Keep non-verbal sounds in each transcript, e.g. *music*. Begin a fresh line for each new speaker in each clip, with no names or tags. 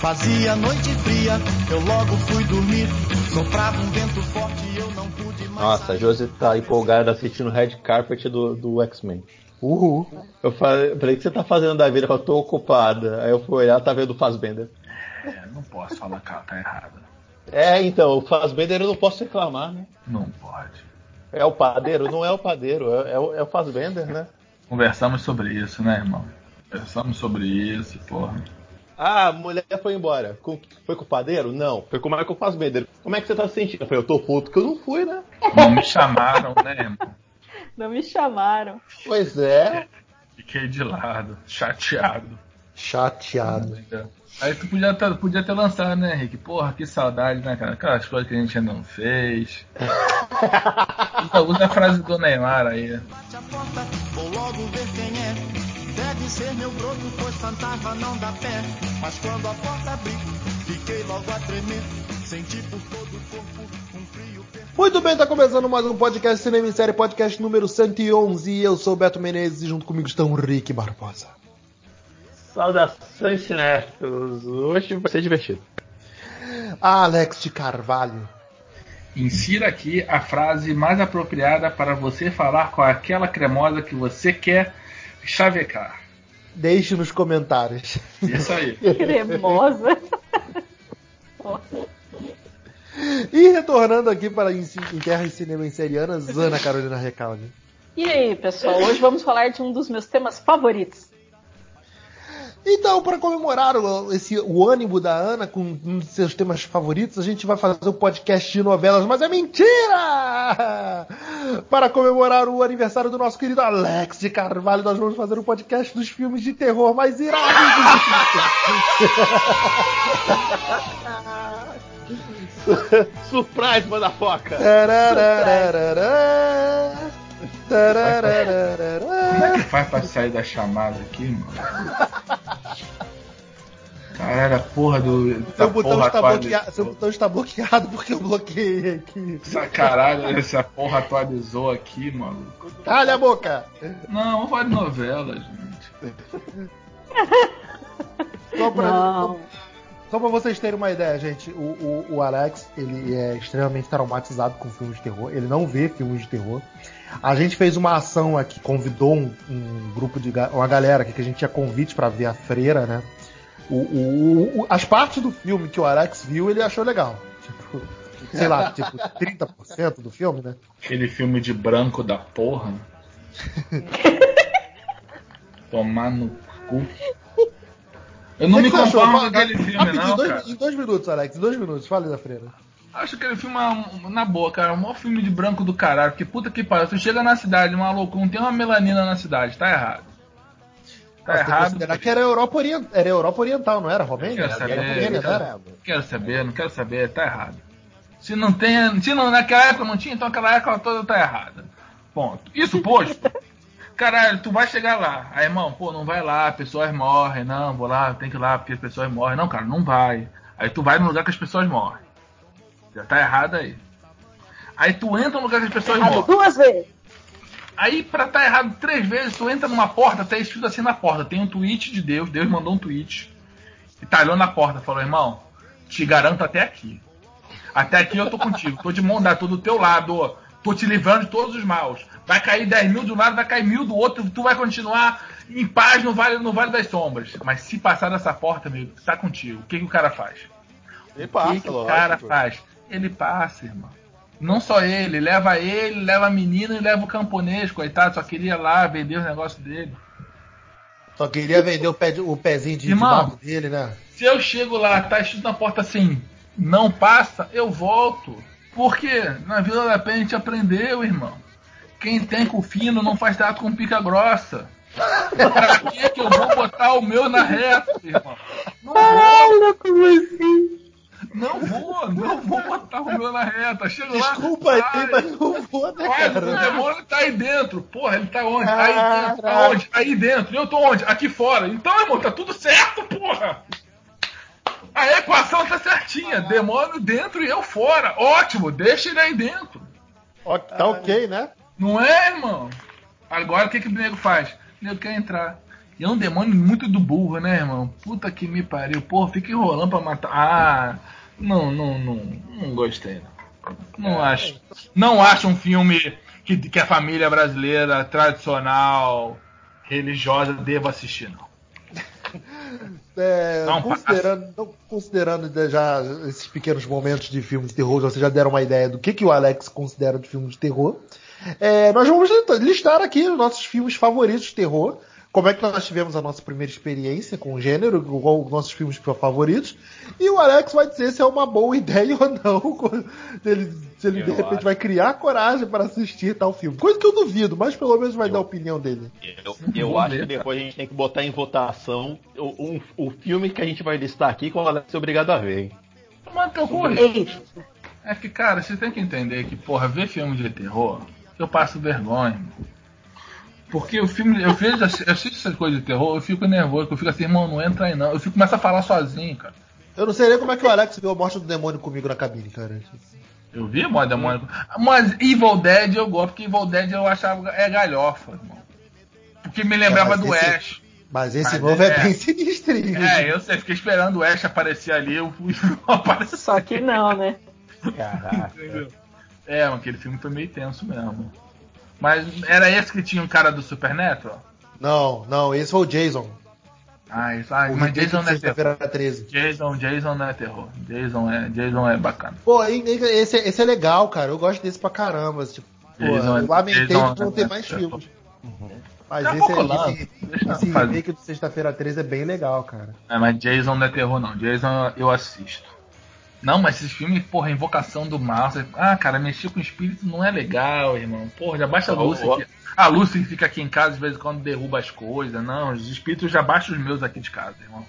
Fazia noite fria, eu logo fui dormir. Soprava um vento forte e eu não pude mais.
Nossa, a Josi tá empolgada assistindo o Red Carpet do, do X-Men.
Uhul.
Eu falei, falei, o que você tá fazendo da vida? Eu tô ocupada. Aí eu fui olhar, tá vendo o Fazbender.
É, não posso falar que ela tá errada.
É, então, o Fazbender eu não posso reclamar, né?
Não pode.
É o padeiro? Não é o padeiro, é, é, o, é o Fazbender, né?
Conversamos sobre isso, né, irmão? Conversamos sobre isso, porra.
Ah, a mulher foi embora. Foi com o padeiro? Não. Foi com o Michael Fassbender. Como é que você tá se sentindo? Eu falei, eu tô puto que eu não fui, né?
Não me chamaram, né, irmão? *laughs*
Não me chamaram.
Pois é.
Fiquei de lado, chateado.
Chateado.
Aí tu podia ter, podia ter lançado, né, Henrique? Porra, que saudade, né, cara? Aquelas coisas que a gente ainda não fez. usa, usa a frase do Neymar aí.
Bate a porta, vou logo ver quem é. Deve ser meu broto, pois fantasma não dá pé. Mas quando a porta fiquei logo a tremer. Senti por todo o corpo um frio perfeito.
Muito bem, tá começando mais um podcast Cinema em Série, podcast número 111. E eu sou o Beto Menezes e junto comigo estão o Rick Barbosa.
Saudações cinéfilos. Hoje vai ser divertido.
Alex de Carvalho.
Insira aqui a frase mais apropriada para você falar com aquela cremosa que você quer chavecar.
Deixe nos comentários.
Isso aí. *laughs*
Cremosa.
E retornando aqui para em, em terras cinema em serianas, Ana Carolina Recalde.
E aí, pessoal? Hoje vamos falar de um dos meus temas favoritos.
Então, para comemorar o, esse, o ânimo da Ana com um dos seus temas favoritos, a gente vai fazer um podcast de novelas, mas é mentira! Para comemorar o aniversário do nosso querido Alex de Carvalho, nós vamos fazer um podcast dos filmes de terror mais irados
Surprise, motherfucker!
Tararararará,
Como é que faz pra sair da chamada aqui, mano? Caralho, a porra do.
Seu botão,
porra
está bloqueado, seu botão está bloqueado porque eu bloqueei aqui.
Essa caralho, essa porra atualizou aqui, mano.
Calha a boca!
Não, vamos falar de novela, gente.
Só pra,
Não.
Só pra vocês terem uma ideia, gente, o, o, o Alex, ele é extremamente traumatizado com filmes de terror, ele não vê filmes de terror. A gente fez uma ação aqui, convidou um, um grupo de ga- uma galera aqui que a gente tinha convite pra ver a freira, né? O, o- o- as partes do filme que o Alex viu, ele achou legal. Tipo, sei lá, tipo 30% do filme, né?
Aquele filme de branco da porra. *laughs* Tomar no cu. Eu não
que
me conformo com aquele filme,
rapidinho,
não,
dois-
cara.
Em dois minutos, Alex, em dois minutos, fala aí da freira.
Acho aquele filme, uma- na boa, cara, o maior filme de branco do caralho. Porque puta que pariu, tu chega na cidade, maluco, não tem uma melanina na cidade, tá errado. Tá
que
errado.
considerar que era Europa, Orient... era Europa Oriental, não era? Romênia?
Quero
Era
saber,
Romênia, não era?
quero, quero saber, não quero saber, tá errado. Se não tem, se não, naquela época não tinha, então aquela época toda tá errada. Ponto. Isso *laughs* posto. Caralho, tu vai chegar lá. Aí, irmão, pô, não vai lá, pessoas morrem. Não, vou lá, tem que ir lá porque as pessoas morrem. Não, cara, não vai. Aí tu vai no lugar que as pessoas morrem. Já tá errado aí. Aí tu entra no lugar que as pessoas
Errado
morrem.
duas vezes.
Aí, pra tá errado três vezes, tu entra numa porta, tá escrito assim na porta. Tem um tweet de Deus, Deus mandou um tweet. E talhou na porta, falou, irmão, te garanto até aqui. Até aqui eu tô contigo, tô de mão dada, tô do teu lado, tô te livrando de todos os maus. Vai cair 10 mil de um lado, vai cair mil do outro, tu vai continuar em paz no Vale, no vale das Sombras. Mas se passar dessa porta, amigo, tá contigo. O que, que o cara faz?
Ele
O
passa,
que, que o cara faz? Ele passa, irmão. Não só ele, leva ele, leva a menina e leva o camponês, coitado, só queria lá vender os negócios dele.
Só queria vender o, pé de- o pezinho de, de
Irmão.
barro dele, né?
Se eu chego lá, tá escrito na porta assim, não passa, eu volto. Porque na Vila da Penha a gente aprendeu, irmão. Quem tem com fino não faz trato com pica grossa. pra que que eu vou botar o meu na reta, irmão? Não vou,
como assim?
Não vou, não vou botar o meu na reta. Chego lá.
Desculpa aí, mas não vou, né,
Olha, o
cara?
demônio tá aí dentro. Porra, ele tá onde? Aí dentro. Aonde? Aí dentro. E eu tô onde? Aqui fora. Então, irmão, tá tudo certo, porra. A equação tá certinha. Demônio dentro e eu fora. Ótimo, deixa ele aí dentro.
Ó, Tá ok, né?
Não é, irmão? Agora o que, que o nego faz? eu quero entrar. E é um demônio muito do burro, né, irmão? Puta que me pariu. Porra, fica enrolando pra matar. Ah, não, não, não, não gostei. Não, não acho. Não acho um filme que, que a família brasileira tradicional, religiosa, deva assistir, não. *laughs*
É,
Não,
considerando, não- considerando já esses pequenos momentos de filme de terror, vocês já deram uma ideia do que, que o Alex considera de filme de terror. É, nós vamos listar aqui os nossos filmes favoritos de terror. Como é que nós tivemos a nossa primeira experiência com o gênero, qual os nossos filmes favoritos. E o Alex vai dizer se é uma boa *laughs* ideia ou não. Se ele, se ele de repente
acho.
vai criar coragem para assistir tal filme. Coisa que eu duvido, mas pelo menos vai
Eu-
dar a opinião dele.
Eu, eu acho que depois a gente tem que botar em votação o, um- o filme que a gente vai listar aqui que o Alex é obrigado a ver, hein?
Mas terror.
Eita.
É que, cara, você tem que entender que, porra, ver filme de terror, eu passo vergonha. irmão. Porque o filme, eu vejo, eu assisto essas coisas de terror, eu fico nervoso, eu fico assim, irmão, não entra aí não. Eu fico começo a falar sozinho, cara.
Eu não sei nem como é que o Alex viu a morte do demônio comigo na cabine, cara.
Eu vi modo demônio. Mas Evil Dead eu gosto, porque Evil Dead eu achava é galhofa, irmão. Porque me lembrava
É,
do
esse-
Ash.
Mas esse
Mas
novo é,
é-
bem sinistrinho.
É, eu sei, fiquei esperando o Ash aparecer ali, eu fui *laughs* não apareceu.
Só que não, né?
Caraca.
Entendeu? É, mas aquele filme foi meio tenso mesmo. Mas era esse que tinha o cara do Supernatural?
Não, não, esse foi o Jason.
Ah, isso, ah
o
mas Jason não é terror.
sexta-feira 13.
Jason, Jason não é terror. Jason é, Jason é bacana.
Pô, esse, esse é legal, cara. Eu gosto desse pra caramba. Tipo, pô,
Jason é-
eu lamentei
Jason
de não
é-
ter mais
é-
filmes. Mas
Daqui a
esse,
lança.
esse,
Deixa
esse remake de sexta-feira 13 é bem legal, cara.
É, mas Jason não é terror, não. Jason eu assisto. Não, mas esses filmes, porra, Invocação do Mal. você- Ah, cara, mexer com o espírito não é legal, irmão. Porra, já baixa a
ó.
aqui. A Lucy que fica aqui em casa de vez em quando derruba as coisas. Não, os espíritos já baixam os meus aqui de casa, irmão.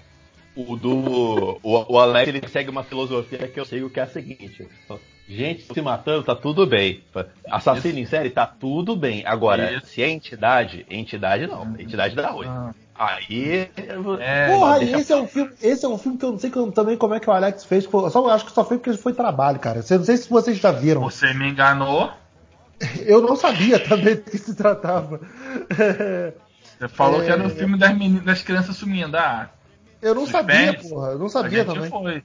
O do. O, o Alex ele segue uma filosofia que eu sigo que é a seguinte: gente se matando, tá tudo bem. Assassino em série, tá tudo bem. Agora,
Isso.
se é entidade, entidade não. Entidade dá ruim.
Ah,
Aí.
É,
Porra,
deixa-
esse é um filme, esse é um filme que eu não sei também como é que o Alex fez. Só, acho que só foi porque foi trabalho, cara. Eu não sei se vocês já viram.
Você me enganou. *laughs*
Eu não sabia também do que se tratava.
Você falou
É.
que era o filme das, meninas, das crianças sumindo. Ah,
Eu não
Suspense.
sabia, porra. Eu não
a
sabia
gente
também.
foi.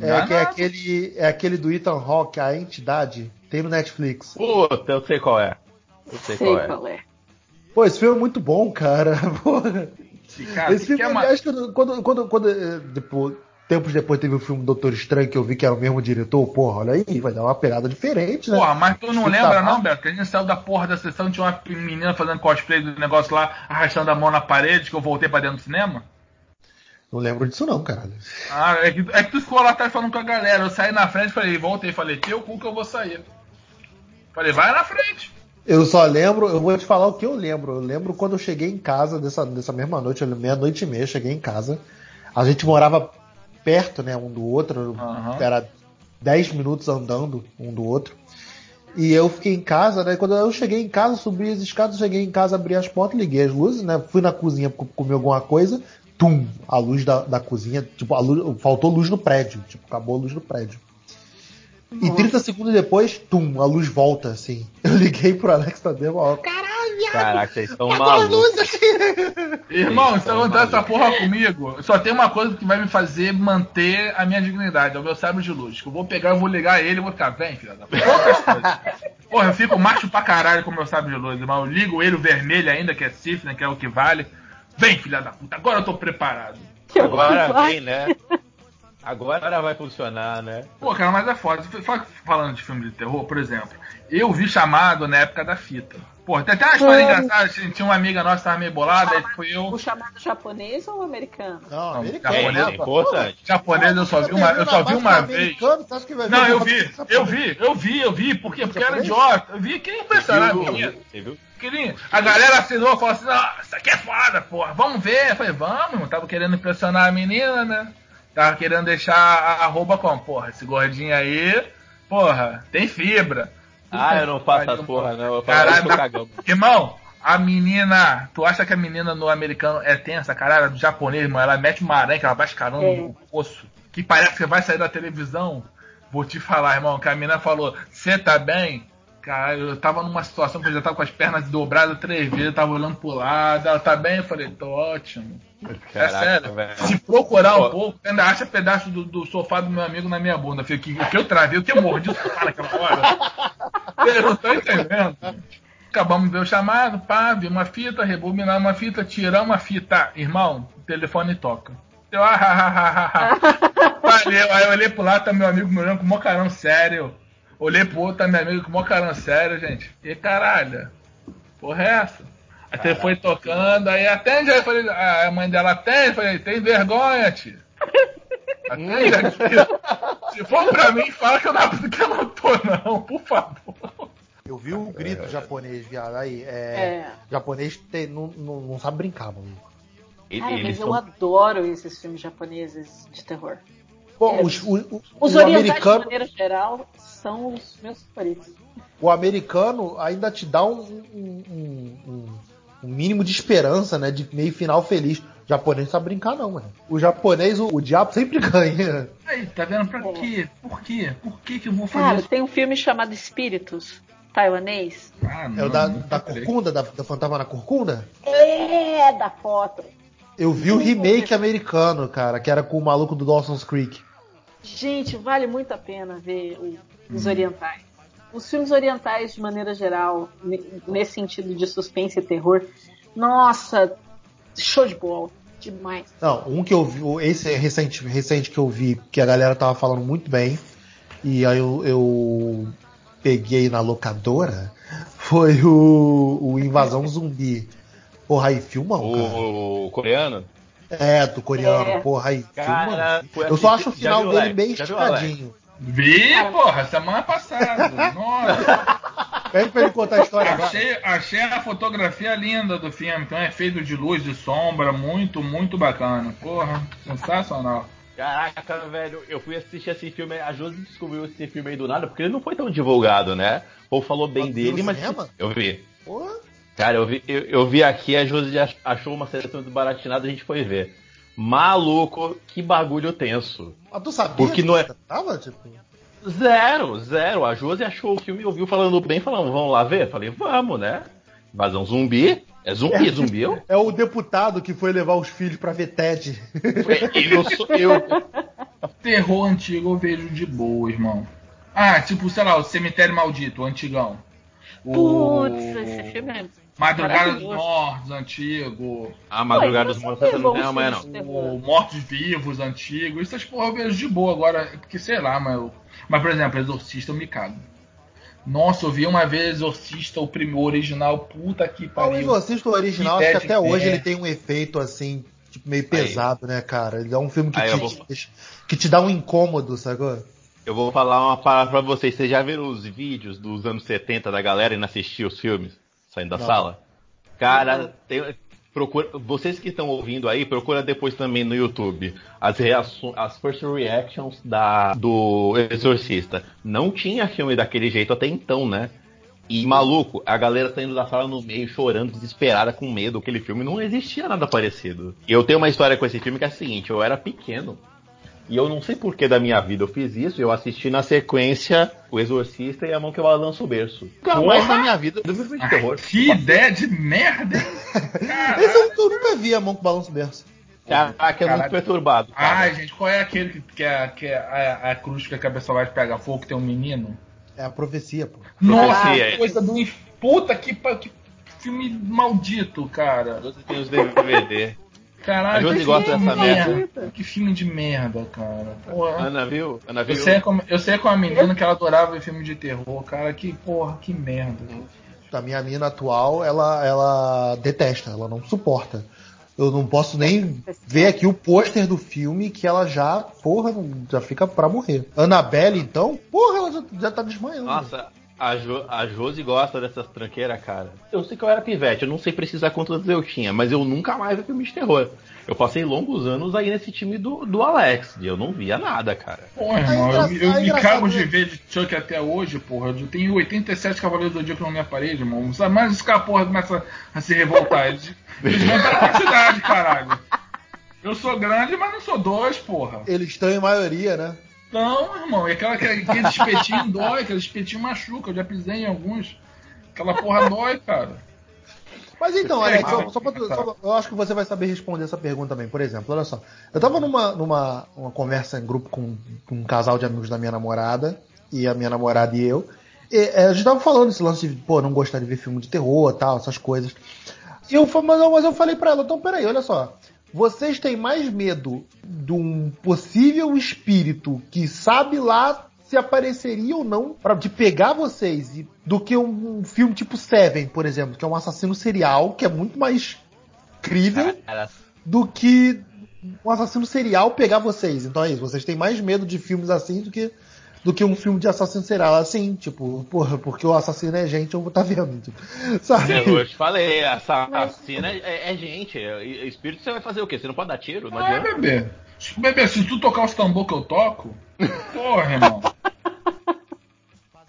É, que é aquele, é aquele do Ethan Hawke, a entidade, tem no Netflix.
Puta, eu sei qual é. Eu sei,
Sei
qual é.
qual é.
Pô, esse filme é muito bom, cara. *laughs* Porra.
Cara,
Esse
que
filme,
é uma-
aliás, quando, quando, quando, quando, eh, depois, tempos depois teve o filme Doutor Estranho, que eu vi que era o mesmo diretor, porra, olha aí, vai dar uma pegada diferente, né?
Porra, mas tu não lembra não. Beto? Que a gente saiu da porra da sessão tinha uma menina fazendo cosplay do negócio lá, arrastando a mão na parede, que eu voltei pra dentro do cinema?
Não lembro disso não, caralho.
Ah, é que, é que tu ficou lá atrás falando com a galera. Eu saí na frente, falei, voltei, falei, teu cu que eu vou sair. Falei, vai na frente.
Eu só lembro, eu vou te falar o que eu lembro. Eu lembro quando eu cheguei em casa dessa, dessa mesma noite, meia-noite e meia, cheguei em casa. A gente morava perto, né, um do outro,
Aham.
era 10 minutos andando um do outro. E eu fiquei em casa, né? Quando eu cheguei em casa, subi as escadas, cheguei em casa, abri as portas, liguei as luzes, né? Fui na cozinha co- comer alguma coisa, tum, a luz da, da cozinha, tipo, a luz, faltou luz no prédio, tipo, acabou a luz no prédio. E 30 segundos depois, tum, a luz volta, assim. *laughs* Eu liguei pro Alex Tadeu, ó, caralho, viado,
Caraca, vocês estão malucos.
luz aqui.
Irmão, se
Então,
acontecer essa porra comigo, só tem uma coisa que vai me fazer manter a minha dignidade, é o meu sábio de luz. Que eu vou pegar, eu vou ligar ele e vou ficar, vem, filha da puta. *laughs* Porra, eu fico macho pra caralho com o meu sábio de luz, irmão. Eu ligo ele, o vermelho ainda, que é Sif, né, que é o que vale. Vem, filha da puta, agora eu tô preparado.
Que
Agora vem, né? Agora vai funcionar, né?
Pô, cara, mas é foda. Fa- Falando de filme de terror, por exemplo, eu vi chamado na época da fita. Pô, tem até uma história
É.
engraçada. tinha- Tinha uma amiga nossa que tava meio bolada, aí foi eu.
O chamado japonês ou americano?
Não,
americano,
É,
americano.
é importante.
Japonês eu só vi uma, eu só vi uma vez. Não, eu vi, eu vi, eu vi, eu vi, por quê? Porque era
Japonês?
idiota. Eu vi, queria impressionar a
Você viu?
menina.
Você viu?
A galera assinou e falou assim: não, isso aqui é foda, porra, vamos ver. Eu falei, vamos, irmão. Tava querendo impressionar a menina, né? Tava querendo deixar a arroba como? Porra, esse gordinho aí, porra, tem fibra.
Ah, eu não faço essa porra, não. Eu faço
Caralho,
cagão.
Irmão, a menina. Tu acha que a menina no americano é tensa, caralho? Do japonês, irmão, ela mete uma aranha que ela vai escarando
É.
no osso. Que parece que vai sair da televisão. Vou te falar, irmão, que a menina falou: Você tá bem? Cara, eu tava numa situação que eu já tava com as pernas dobradas três vezes, eu tava olhando pro lado, ela tá bem? Eu falei, tô ótimo. é sério.
velho.
Se procurar um pouco, ainda acha pedaço do, do sofá do meu amigo na minha bunda. Filho, que, o que eu travei, o que eu mordi o sofá naquela hora. *laughs* Eu não tô entendendo. Acabamos de ver o chamado, pá, vi uma fita, rebobinar uma fita, tirar uma fita. Irmão, o telefone toca. Eu, ah, ah, ah, ah, ah. Valeu. Aí eu olhei pro lado, tá meu amigo me olhando com mó carão sério. Olhei pro outro, tá meu amigo com mó carão sério, gente. E caralho, porra é essa? Aí você foi tocando, aí atende, aí eu falei, a mãe dela atende, eu falei, tem vergonha, tio. Atende aqui. Se for pra mim, fala que eu não, que eu não tô, não, por favor.
Eu vi o grito japonês, viado. Aí, é.
É.
Japonês tem- não, não, não sabe brincar, mano.
Cara,
eles
mas eu
são-
adoro esses filmes japoneses de terror.
Pô,
É.
os, o, o-
Os orientais,
americano,
de maneira geral, são os meus favoritos.
o americano ainda te dá um, um- um- um- um mínimo de esperança, né? De meio final feliz. O japonês não sabe brincar, não, mano. O japonês, o, o diabo sempre *laughs* ganha.
Aí, tá vendo pra quê? Por quê? Por que que eu vou fazer
Cara,
isso?
tem um filme chamado Espíritos, taiwanês.
Ah,
É o da, da. Corcunda, da, da Fantasma na Corcunda?
É, da foto.
Eu vi o remake americano, cara, que era com o maluco do Dawson's Creek.
Gente, vale muito a pena ver o-
Hum.
os orientais. Os filmes orientais, de maneira geral, ne- nesse sentido de suspense e terror, nossa, show de bola. Demais.
Não, um que eu vi, o- esse é recente, recente que eu vi, que a galera tava falando muito bem, e aí eu, eu peguei na locadora, *laughs* foi o, o Invasão Zumbi. Porra, aí filmão, cara.
O, o coreano?
É, do coreano,
É.
porra, aí
Cara,
filmão.
foi
Eu só acho o final dele
Alex?
bem esticadinho.
Vi, porra, semana passada. *laughs* Nossa,
Pede pra ele contar a história agora.
achei, achei a fotografia linda do filme. Tem um efeito de luz, de sombra, muito, muito bacana. Porra, sensacional.
Caraca, velho, eu fui assistir esse filme, a Josi descobriu esse filme aí do nada, porque ele não foi tão divulgado, né? O povo falou bem
Mas
dele, mas.
cinema?
Eu vi.
Porra.
Cara, eu vi, eu, eu vi aqui, a Josi ach- achou uma seleção desbaratinada, a gente foi ver. Maluco, que bagulho tenso.
Mas tu sabia
Porque
que
não é-
você tava, tipo...
Zero, zero. A Josi achou o filme e ouviu falando bem, falando, vamos lá ver? Falei, vamos, né? Invasão zumbi. É zumbi, zumbi. Eu,
É o deputado que foi levar os filhos pra ver Ted.
eu, sou- eu,
Terror antigo eu vejo de boa, irmão. Ah, tipo, sei lá, o Cemitério Maldito, o antigão. O
Putz, esse filme é.
Madrugada dos. Mortos, antigo.
a Madrugada dos Mortos
você
não tem
pegou
amanhã, não.
O. Mortos Vivos, antigo. Essas porra eu vejo de boa agora. Porque sei lá, mas. eu- Mas, por exemplo, Exorcista eu me cago. Nossa, eu vi uma vez Exorcista, o primeiro original, puta que
O
pariu.
Exorcista original, acho que até hoje
é.
ele tem um efeito assim, tipo, meio pesado, né, cara? Ele é um filme que, te,
vou-
que te dá um incômodo, sacou?
Eu vou falar uma parada pra vocês. Vocês já viram os vídeos dos anos 70 da galera indo assistir os filmes? Saindo da
Não.
sala? Cara, tem- procura, vocês que estão ouvindo aí, procura depois também no YouTube as reações, as first reactions da, do Exorcista. Não tinha filme daquele jeito até então, né? E maluco, a galera tá indo da sala no meio, chorando, desesperada, com medo. Aquele filme não existia nada parecido. E eu tenho uma história com esse filme que é a seguinte: eu era pequeno. E eu não sei por que da minha vida eu fiz isso. Eu assisti na sequência O Exorcista e A Mão que Balança o Berço. Nunca
Porra!
mais na minha vida eu vi filme de terror.
que ideia de merda? *laughs*
Esse eu, eu nunca vi a mão com balanço berço.
Caraca, é muito
Caralho.
perturbado. Cara.
Ai, gente, qual é aquele que, que, é, que é a, a cruz que a cabeça vai pegar fogo, que tem um menino?
É a profecia, pô.
Nossa,
Profecia,
que coisa do puta que, que filme maldito, cara.
Você tem os DVD.
Caralho, que
gosta
filme
dessa
de
merda.
Que filme de merda, cara. Porra.
Ana viu? Ana
Eu
viu?
sei, como, eu sei com a menina que ela adorava ver filme de terror, cara. Que porra, que merda.
A minha mina atual, ela, ela detesta, ela não suporta. Eu não posso nem ver aqui o pôster do filme que ela já, porra, já fica pra morrer. Annabelle, então, porra, ela já, já tá desmanhando.
Nossa, a, jo, a Josi gosta dessas tranqueiras, cara. Eu sei que eu era pivete, eu não sei precisar quantos eu tinha, mas eu nunca mais vi filme de terror. Eu passei longos anos aí nesse time do, do Alex, e eu não via nada, cara.
Porra, irmão, eu, me- eu
é
me cago de ver de Chuck até hoje, porra. Eu tenho 87 Cavaleiros do Zodíaco na minha parede, irmão. Sabe? Mas os caras, porra, começam a se revoltar. Eles, *laughs* eles vão pela quantidade, caralho. Eu sou grande, mas não sou dois, porra.
Eles estão em maioria, né?
Não, irmão, e aquela, aquele espetinho dói, aquele espetinho machuca, eu já pisei em alguns. Aquela porra dói, cara.
Mas então, Alex, só, só pra, só, eu acho que você vai saber responder essa pergunta também. Por exemplo, olha só. Eu tava numa, numa uma conversa em grupo com, com um casal de amigos da minha namorada, e a minha namorada e eu. E, é, a gente tava falando esse lance de, pô, não gostar de ver filme de terror tal, essas coisas. E eu, mas, mas eu falei pra ela, então peraí, olha só. Vocês têm mais medo de um possível espírito que sabe lá se apareceria ou não para de pegar vocês do que um, um, filme tipo Seven, por exemplo, que é um assassino serial que é muito mais crível do que um assassino serial pegar vocês. Então é isso, vocês têm mais medo de filmes assim do que do que um filme de assassino serial assim, tipo, porra, porque o assassino é gente, eu vou estar tá vendo, tipo,
sabe? Eu te falei, assassino é, é, é gente, é, espírito você vai fazer o quê? Você não pode dar tiro? Não
é, bebê. Bebê, se tu tocar os tambor que eu toco, porra, irmão.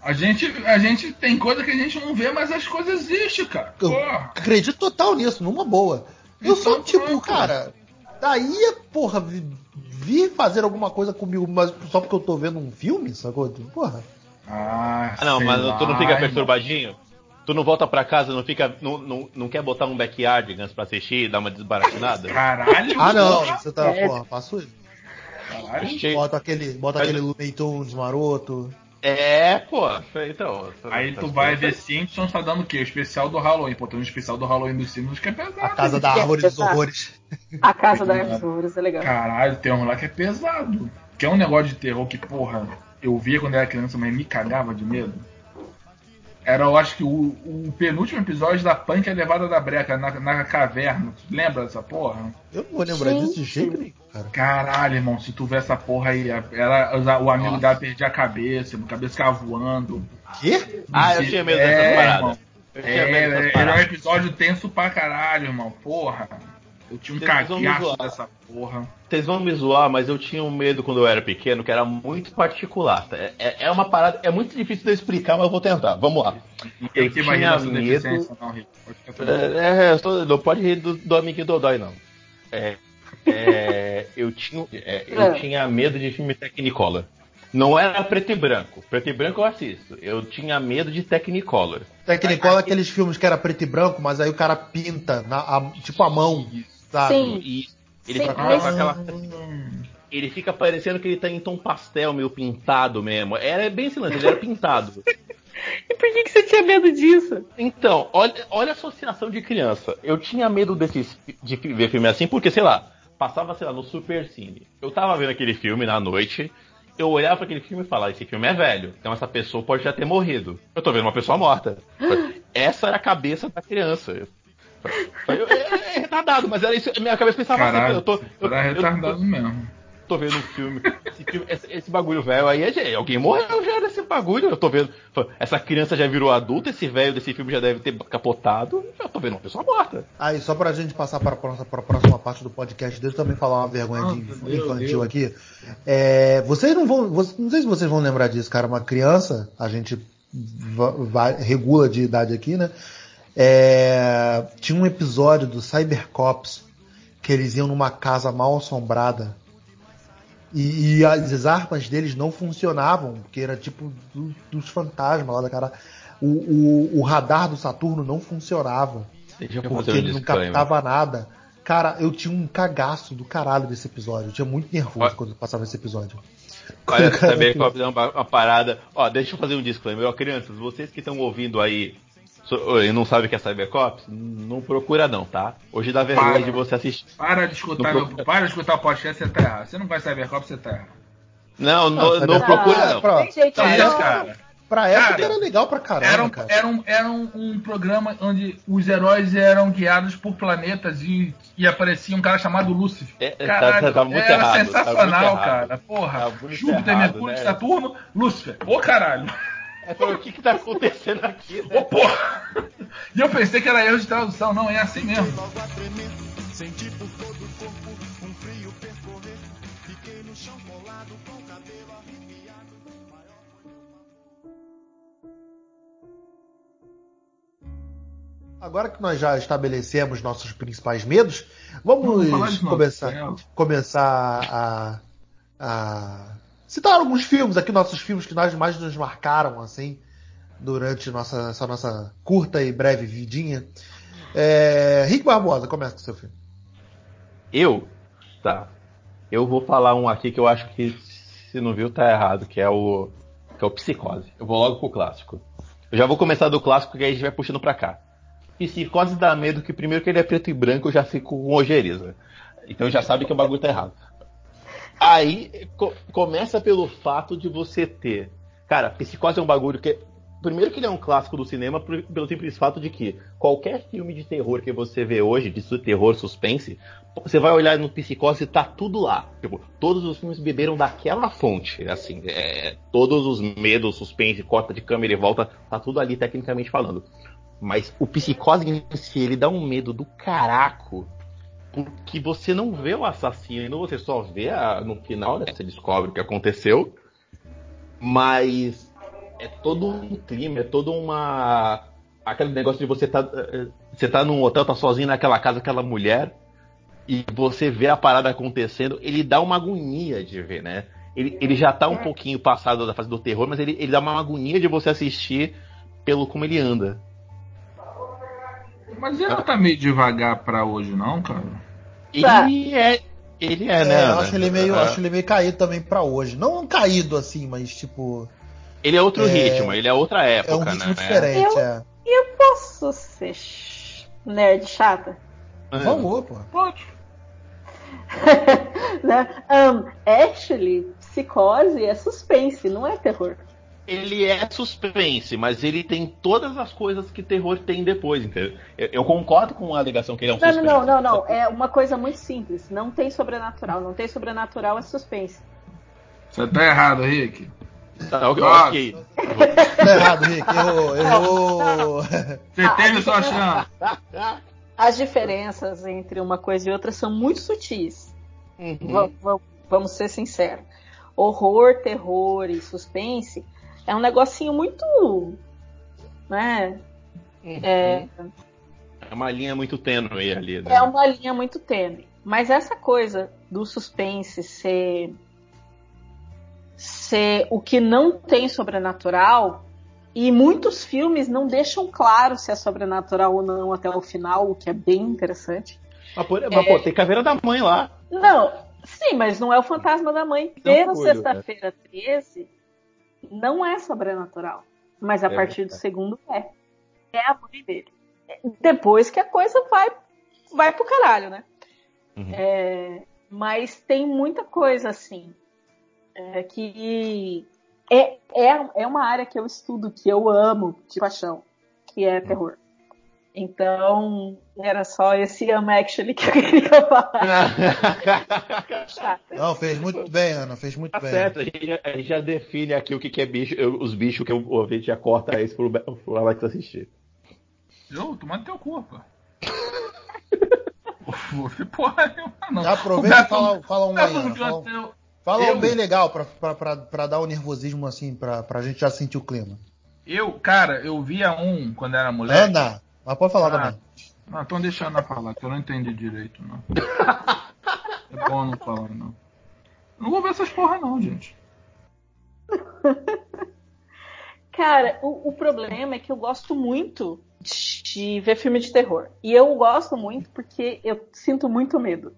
A gente, a gente tem coisa que a gente não vê, mas as coisas existem, cara.
Eu porra. acredito total nisso, numa boa. Eu então, sou tipo, pronto. cara, daí, porra, vir fazer alguma coisa comigo, mas só porque eu tô vendo um filme, sacou? Porra.
Ah, ah não, mas lá, tu não fica perturbadinho? Tu não volta pra casa, não fica. Não, não, não quer botar um backyardigans pra assistir e dar uma desbaratinada?
Caralho!
Ah não, você tá, é. porra, faço isso. Caralho. Bota aquele, bota aquele Looney Tunes maroto.
É, pô, então.
Aí tu vai ver Simpsons, tá dando o quê? O especial do Halloween. Pô, tem um especial do Halloween dos Simpsons que é pesado.
A Casa da Árvore dos Horrores.
A Casa da Árvore dos Horrores é legal.
Caralho, tem um lá que é pesado. Que é um negócio de terror que, porra, eu via quando era criança, mas me cagava de medo. Era, eu acho que o, o penúltimo episódio da Punk é levada da breca na, na caverna. Tu lembra dessa porra?
Eu não vou lembrar disso de jeito nenhum, cara.
Caralho, irmão, se tu vê essa porra aí, ela, o amigo Nossa. dela perdia a cabeça, a cabeça ficava voando.
Quê?
Ah, eu tinha medo é, dessa parada.
É, era um episódio tenso pra caralho, irmão. Porra. Eu tinha um cagaço dessa porra.
Vocês vão me zoar, mas eu tinha um medo quando eu era pequeno, que era muito particular. É, é, é uma parada, é muito difícil de eu explicar, mas eu vou tentar. Vamos lá. Eu tinha medo. Não, é, é, tô, não pode rir do, do amiguinho Dodói, não. É, é, eu, tinha, é, eu é. tinha medo de filme Technicolor. Não era preto e branco. Preto e branco eu assisto. Eu tinha medo de Technicolor.
Technicolor é aqueles filmes que era preto e branco, mas aí o cara pinta, na, a, tipo a mão sabe?
Sim.
E ele fica mas... aquela. Ele fica parecendo que ele tá em tom pastel, meio pintado mesmo. Era bem esse lance, ele era pintado. *laughs*
e por que, que você tinha medo disso?
Então, olha, olha a associação de criança. Eu tinha medo desses, de ver filme assim, porque, sei lá, passava, sei lá, no Super Cine. Eu tava vendo aquele filme na noite, eu olhava para aquele filme e falava, esse filme é velho, então essa pessoa pode já ter morrido. Eu tô vendo uma pessoa morta. *gasps* Essa era a cabeça da criança. Eu, é, é, retardado, mas era isso. Minha cabeça pensava
assim, Caralho, assim, eu tô. Eu, era retardado eu, mesmo.
Tô vendo um filme. Esse, filme, esse, esse bagulho velho aí, é, alguém morreu já nesse bagulho. Eu tô vendo. Essa criança já virou adulta, esse velho desse filme já deve ter capotado. Eu tô vendo uma pessoa morta.
Aí, só pra gente passar para a próxima, para a próxima parte do podcast, deixa eu também falar uma vergonha ah, de infantil aqui. É, vocês não vão. Não sei se vocês vão lembrar disso, cara. Uma criança, a gente regula de idade aqui, né? É, tinha um episódio do Cybercops que eles iam numa casa mal assombrada e, e as armas deles não funcionavam, porque era tipo do, dos fantasmas lá da cara. O, o, o, radar do Saturno não funcionava. Porque ele não captava nada. Cara, eu tinha um cagaço do caralho desse episódio. Eu tinha muito nervoso Olha. quando passava esse episódio.
Olha, Cybercops *laughs* é uma, uma parada. Ó, deixa eu fazer um disclaimer. Ó, crianças, vocês que estão ouvindo aí e não sabe o que é Cybercops, não procura não, tá? Hoje dá vergonha para, de você assistir.
Para de escutar, não para de escutar o podcast, você tá errado. Você não vai Cybercops, você tá errado.
Não, não, não, não procura não.
Pra, gente,
então, isso, cara. Pra época cara, era legal pra caramba.
Era, um,
cara.
era, um, era um, um, programa onde os heróis eram guiados por planetas e, e aparecia um cara chamado Lúcifer. É,
tá, Caralho, tá, tá, muito era errado,
sensacional, tá cara. Porra.
Tá Júpiter,
Mercúrio, né? Saturno, Lúcifer. Ô caralho.
É, o que que tá acontecendo aqui?
Né? Ô, porra! E eu pensei que era erro de tradução, não, é assim mesmo.
Agora que nós já estabelecemos nossos principais medos, vamos, vamos começar, começar a, a citar alguns filmes aqui, nossos filmes que nós mais nos marcaram, assim, durante nossa, essa nossa curta e breve vidinha. É, Rick Barbosa, começa com o seu filme.
Eu? Tá. Eu vou falar um aqui que eu acho que, se não viu, tá errado, que é o. que é o Psicose. Eu vou logo pro clássico. Eu já vou começar do clássico, que aí a gente vai puxando pra cá. Psicose dá medo que primeiro que ele é preto e branco, eu já fico com ojeriza. Então já sabe que o bagulho tá errado. Aí co começa pelo fato de você ter. Cara, Psicose é um bagulho que. Primeiro que ele é um clássico do cinema, pelo simples fato de que qualquer filme de terror que você vê hoje, de terror suspense, você vai olhar no Psicose e tá tudo lá. Tipo, todos os filmes beberam daquela fonte. Assim, é, todos os medos, suspense, corta de câmera e volta, tá tudo ali tecnicamente falando. Mas o Psicose em si, ele dá um medo do caraco porque você não vê o assassino, você só vê a, no final, né? Você descobre o que aconteceu. Mas é todo um clima, é todo uma. aquele negócio de você tá. Eh, você tá num hotel, tá sozinho naquela casa, aquela mulher, e você vê a parada acontecendo, ele dá uma agonia de ver, né? Ele, ele já tá um pouquinho passado da fase do terror, mas ele, ele dá uma agonia de você assistir pelo como ele anda.
Mas ele não tá meio devagar pra hoje, não, cara?
Ele é. Ele é, né?
É, eu acho ele meio, é. acho ele meio caído também para hoje. Não caído assim, mas tipo.
Ele é outro é, ritmo, ele é outra época,
é um ritmo
né?
diferente,
eu,
é.
Eu posso ser nerd chata?
É. Vamos, pô.
Pode. *laughs*
né? um, actually, psicose é suspense, não é terror
ele é suspense, mas ele tem todas as coisas que terror tem depois, entendeu? Eu, eu concordo com a alegação que ele é um
não,
suspense.
Não, não, não, não. É uma coisa muito simples. Não tem sobrenatural. Não tem sobrenatural, é suspense.
Você tá errado, Rick.
Tá, ok.
tá errado, Rick. Errou, errou.
Você teve sua chance.
As diferenças entre uma coisa e outra são muito sutis. Uhum. Vamos ser sinceros. Horror, terror e suspense é um negocinho muito. Né?
Uhum. É, é uma linha muito tênue ali. Né?
É uma linha muito tênue. Mas essa coisa do suspense ser. ser o que não tem sobrenatural. E muitos filmes não deixam claro se é sobrenatural ou não até o final, o que é bem interessante.
Mas, pô, é... pô tem caveira da mãe lá.
Não, sim, mas não é o fantasma da mãe. Pela sexta-feira 13, não é sobrenatural. Mas a é, partir do segundo é. É a mãe dele. Depois que a coisa vai, vai pro caralho, né? Uhum. É, mas tem muita coisa assim. É, que é, é, é uma área que eu estudo, que eu amo de paixão, que é terror. Então, era só esse am actually que eu queria falar.
Não, fez muito bem, Ana, fez muito
tá
bem.
Certo, a gente, já, a gente, já, define aqui o que, que é bicho, os bichos que o ouvinte já corta isso pro, pro Alex assistir.
Eu, tomando teu cu, pô. *laughs* Você porra não.
Já aproveita e fala, fala um aí, Ana, fala, fala um bem legal pra, pra, pra, pra, dar o nervosismo assim, pra, pra gente já sentir o clima.
Eu, cara, eu via um quando era mulher.
Ana, mas pode falar ah, também.
Não, então deixa ela falar, que eu não entendi direito, não. *laughs* é bom não falar, não. Não vou ver essas porra, não, gente. *laughs*
Cara, o, o, problema é que eu gosto muito de ver filme de terror. E eu gosto muito porque eu sinto muito medo.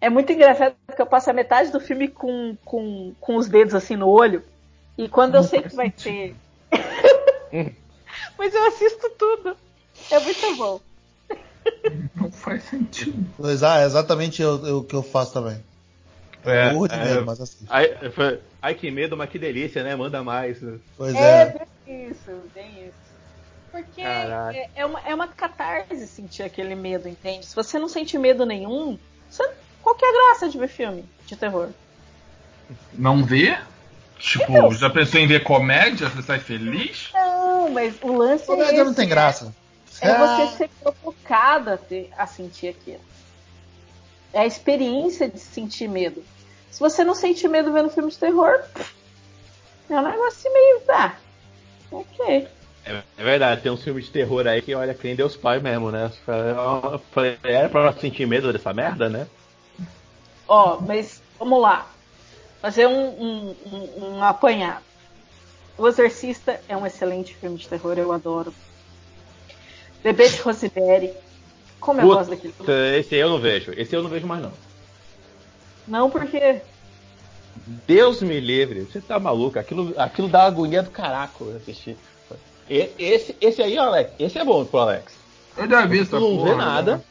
É muito engraçado porque eu passo a metade do filme com, com, com os dedos assim no olho. E quando eu sei que vai ter. *laughs* Mas eu assisto tudo. É muito bom. *laughs*
Não faz sentido.
Pois é, exatamente o que eu faço também.
É, de é, mas assim. Ai, ai, que medo, mas que delícia, né? Manda mais.
Pois é.
É, bem isso, bem isso. Porque é, é, uma, é uma catarse sentir aquele medo, entende? Se você não sente medo nenhum, você, qual que é a graça de ver filme de terror?
Não ver? Tipo, então, já pensou em ver comédia? Você sai feliz?
Não, mas o lance
é comédia é. Comédia não tem graça.
É, é você ser provocada a, ter, a sentir aquilo. É a experiência de sentir medo. Se você não sente medo vendo filme de terror, é um negócio meio. Ah, ok.
É, é verdade, tem uns filmes de terror aí que, olha, quem Deus Pai mesmo, né? Falei, era pra sentir medo dessa merda, né?
Ó, mas vamos lá. fazer um, um, um, um apanhado. O Exorcista é um excelente filme de terror, eu adoro. Bebê de Rosemary. Como eu
Puta,
gosto daquele filme.
Esse aí eu não vejo. Esse eu não vejo mais, não.
Não porque.
Deus me livre. Você tá maluco. Aquilo, aquilo dá agonia do caraco assistir. E- Esse, esse aí, Alex. Esse é bom pro Alex.
Eu já vi
Tu
essa
não
porra.
vê nada.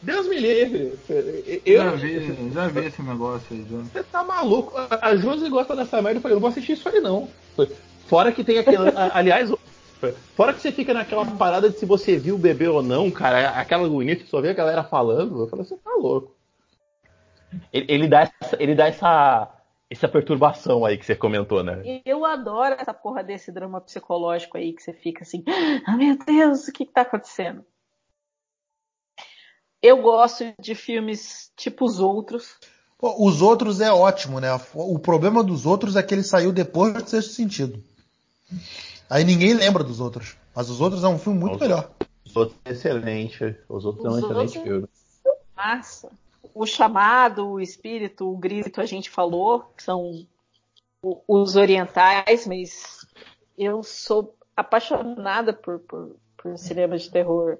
Deus me livre.
Eu,
Eu,
já vi, já vi esse negócio aí. Já.
Você tá maluco? A Josi gosta dessa merda. Eu falei, eu não vou assistir isso aí, não. Fora que tem aquele. aliás, fora que você fica naquela parada de se você viu o bebê ou não, cara. Aquela agonia que só vê a galera falando. Eu falei, você tá louco. Ele, ele dá, essa, ele dá essa, essa perturbação aí que você comentou, né?
Eu adoro essa porra desse drama psicológico aí que você fica assim, ah meu Deus, o que, que tá acontecendo? Eu gosto de filmes tipo os outros.
Pô, Os outros é ótimo, né? O problema dos outros é que ele saiu depois do sexto sentido. Aí ninguém lembra dos outros. Mas os outros é um filme muito
Os-
melhor.
Os outros é excelente. Os outros
Os
são um excelente filme.
Massa. O chamado, o espírito, o grito a gente falou, que são os orientais, mas eu sou apaixonada por, por, por cinema de terror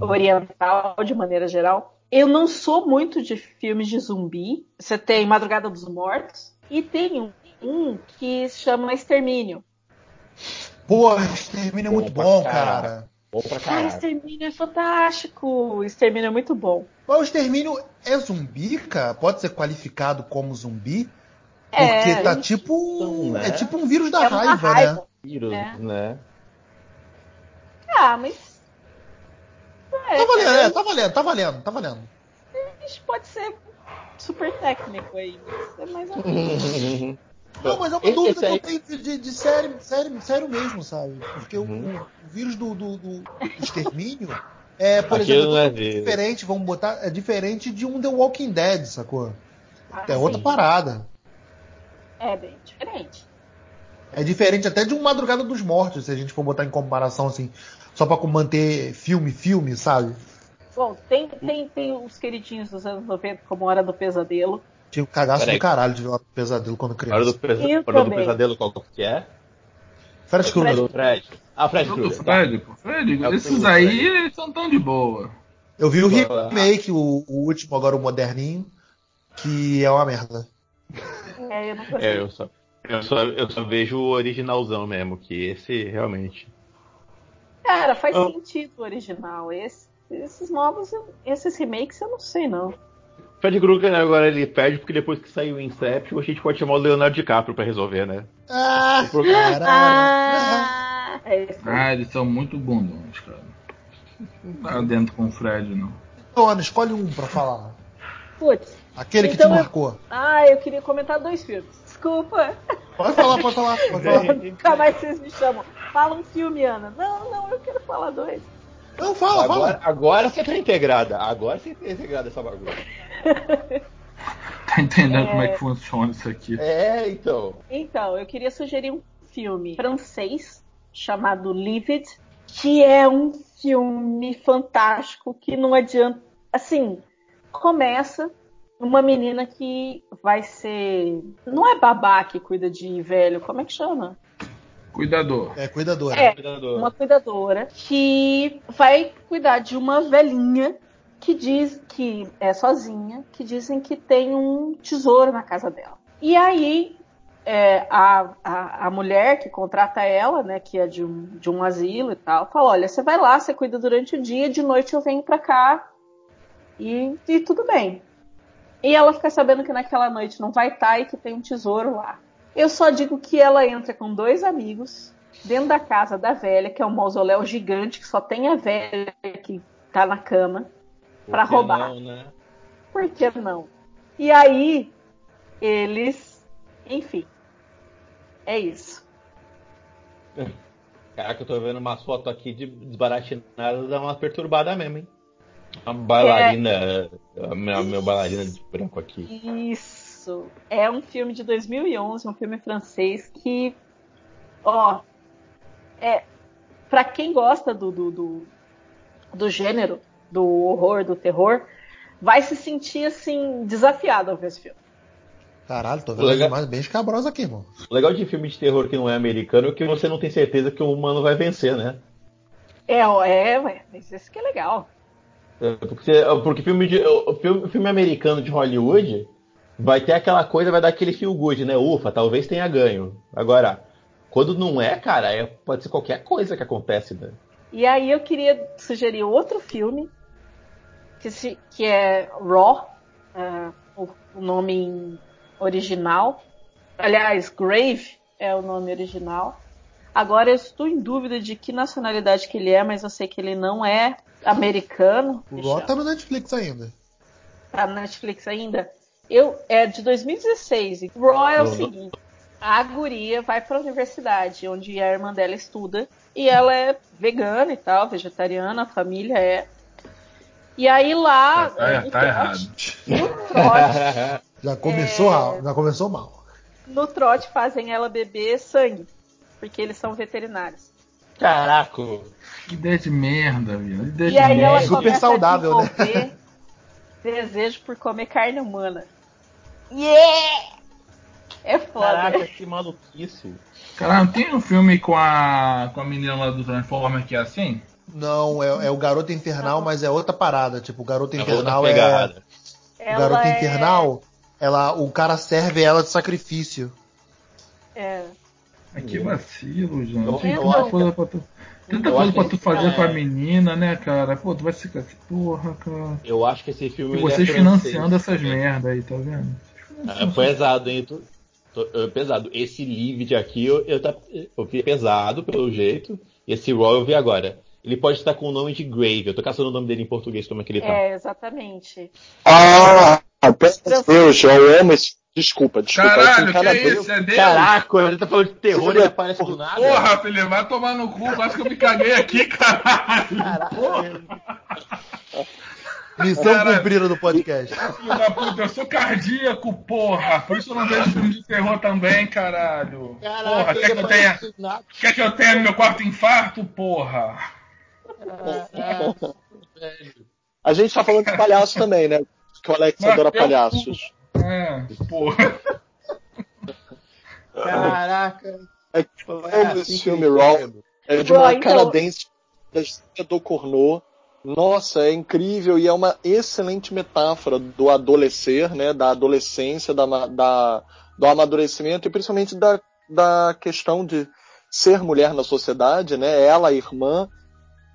oriental de maneira geral. Eu não sou muito de filmes de zumbi. Você tem Madrugada dos Mortos e tem um, um que se chama Extermínio.
Pô, Extermínio é
Bom
muito bom, cara.
Bom pra
Cara,
caralho.
Extermínio é fantástico. Extermínio é muito bom.
Mas o Extermínio é zumbi, cara? Pode ser qualificado como zumbi?
É,
Porque tá tipo.
Então, né?
É tipo um vírus da
é
raiva,
raiva.
né?
Vírus,
É.
né?
Ah, mas. É,
Tá valendo, é, tá valendo, tá valendo, tá valendo.
Isso pode ser super técnico aí, mas é mais ou menos. *laughs*
Não, mas é uma
Esse-
dúvida
esse
que
aí-
eu tenho de, de, sério, sério, sério mesmo, sabe? Porque o-
Uhum.
o, o vírus do, do, do extermínio é, por
Aquilo
exemplo,
é
diferente, vamos botar, é diferente de um The Walking Dead, sacou?
Ah,
É outra
sim.
parada.
É bem diferente.
É diferente até de um Madrugada dos Mortos, se a gente for botar em comparação assim, só pra manter filme, filme, sabe?
Bom, tem, tem, tem os queridinhos dos anos 90, como Hora do Pesadelo.
Tinha um cagaço
Peraí.
do caralho de ver um pesadelo quando
A hora do,
criança.
pesa- hora do pesadelo, qual que é?
Fred Krueger.
do Fred. Ah, Fred
do
Krueger. tá.
Fred, pô. Fred,
É
esses aí
Fred.
são tão de boa.
Eu vi o remake, o, o último, agora o moderninho, que é uma merda.
É, eu não
É, eu só, eu, só, eu só vejo o originalzão mesmo, que esse realmente.
Cara, faz
Ah.
sentido o original. Esse, esses novos, esses remakes, eu não sei, não.
Fred Krueger agora ele perde porque depois que saiu o Inception a gente pode chamar o Leonardo DiCaprio pra resolver, né?
Ah.
Ah, é.
Ah, eles são muito bundões, cara. Não tá dentro com o Fred, não.
Então, Ana, escolhe um pra falar.
Putz.
Aquele que
Então
te
eu-
marcou.
Ah, eu queria comentar dois filmes. Desculpa.
Pode falar, pode falar, pode falar.
Nunca mais vocês me chamam. Fala um filme, Ana. Não, não, eu quero falar dois.
Não, fala,
Agora,
fala.
agora você tá integrada. Agora você tá integrada essa bagunça. *laughs*
Tá entendendo
É.
como é que funciona isso aqui?
É, então.
Então, eu queria sugerir um filme francês chamado Livid, que é um filme fantástico que não adianta. Assim, começa uma menina que vai ser. Não é babá que cuida de velho, como é que chama?
Cuidador.
É, cuidadora.
É,
Cuidador.
uma cuidadora que vai cuidar de uma velhinha que diz que é sozinha, que dizem que tem um tesouro na casa dela. E aí é, a, a, a mulher que contrata ela, né, que é de um, de um asilo e tal, fala: olha, você vai lá, você cuida durante o dia, de noite eu venho pra cá e, e tudo bem. E ela fica sabendo que naquela noite não vai estar e que tem um tesouro lá. Eu só digo que ela entra com dois amigos dentro da casa da velha, que é um mausoléu gigante que só tem a velha que tá na cama,
que
roubar.
Não, né?
Por que não? E aí eles, enfim, é isso. *laughs*
Caraca, eu tô vendo uma foto aqui de desbaratinada, dá uma perturbada mesmo, hein? Uma bailarina. A minha, minha bailarina de branco aqui.
Isso. É um filme de 2011, um filme francês que, ó, é para quem gosta do, do, do, do gênero, do horror, do terror, vai se sentir assim desafiado ao ver esse filme.
Caralho, tô vendo
Legal.
mais bem escabrosa aqui, irmão.
O legal de filme de terror que não é americano é que você não tem certeza que o humano vai vencer, né?
É, é, ué, mas isso que é legal.
É, Porque, porque filme, de, filme, filme americano de Hollywood vai ter aquela coisa, vai dar aquele feel good, né? Ufa, talvez tenha ganho. Agora, quando não é, cara, é, pode ser qualquer coisa que acontece, né?
E aí eu queria sugerir outro filme que, se, que é Raw, ah, o, o nome original. Aliás, Grave é o nome original. Agora eu estou em dúvida de que nacionalidade que ele é, mas eu sei que ele não é americano.
O Raw tá no Netflix ainda.
tá na Netflix ainda. Eu é de 2016. E Raw é o
Uhum.
seguinte: a guria vai para a universidade, onde a irmã dela estuda, e ela é vegana e tal, vegetariana, a família é. E aí lá,
Tá,
é,
tá
trote-
errado.
no *laughs* trote,
Já começou,
É.
mal, já começou mal.
no trote fazem ela beber sangue, porque eles são veterinários.
Caraca!
Que ideia de merda, viu? Ideia
E
de
aí ela
merda.
Super
começa
saudável,
a
né?
desejo por comer carne humana. Yeah! É foda.
Caraca, que maluquice.
Cara, não tem um filme com a, com a menina lá do Transformer que é assim?
Não, é, é o Garoto Infernal, mas é outra parada. Tipo, o Garoto
É
Infernal é.
pegada.
O Garoto
é-
Infernal, ela, o cara serve ela de sacrifício.
É.
Ah, que vacilo, gente.
Eu-
Tem
eu
tanta coisa pra tu, tanta coisa pra tu fazer
cara
com a
é-
menina, né, cara? Pô, tu vai se Porra, cara.
Eu acho que esse filme.
E vocês
é francês,
financiando essas merda aí, tá vendo?
É pesado, hein? Tô- tô- é pesado. Esse Livid aqui eu, eu, tá- eu vi pesado, pelo jeito. Esse Raw eu vi agora. Ele pode estar com o nome de Grave. Eu tô caçando o nome dele em português, como é que ele tá.
É, exatamente.
Ah, pelo Deus, eu amo esse. Desculpa, desculpa.
Caralho,
esse
que
cara
é isso? É Deus?
Caraca, ele tá falando de terror e ele aparece do nada.
Porra, filho, vai tomar no cu, quase que eu me caguei aqui, caralho.
Missão
Cara-
cumprida do podcast.
Filho da puta, eu sou cardíaco, porra. Por isso eu não vejo filme de terror também, caralho. porra, quer que, eu tenha, quer que eu tenha meu quarto infarto, porra?
A gente tá falando de palhaço também, né? Que o Alex
Mas
adora
eu-
palhaços.
É, porra.
Caraca.
É eu amo esse filme, Raw. É de uma
então-
canadense da história do cornô. Nossa, é incrível e é uma excelente metáfora do adolescer, né? Da adolescência, da, da- do amadurecimento e principalmente da, da questão de ser mulher na sociedade, né? Ela, a irmã,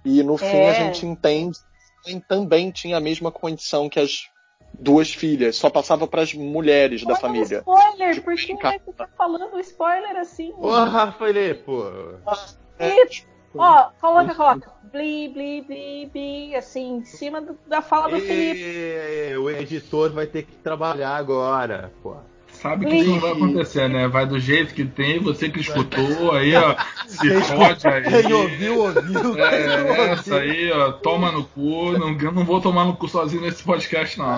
e no fim
É.
a gente entende que também tinha a mesma condição que as duas filhas, só passava para as mulheres da
Olha
família.
o spoiler,
Tipo,
por que você tá falando spoiler assim?
Porra, Rafael, pô.
É,
Ó, coloca, coloca. Bli, bli, bli, bli, assim, em cima do- da fala do Felipe.
E, o editor vai ter que trabalhar agora, pô.
Sabe que isso não vai acontecer, né? Vai do jeito que tem, você que escutou, aí, ó, *laughs* se fode aí.
Quem ouviu, ouviu. Não
É, essa aí, ó, toma no cu. Não, eu não vou tomar no cu sozinho nesse podcast, não. *laughs*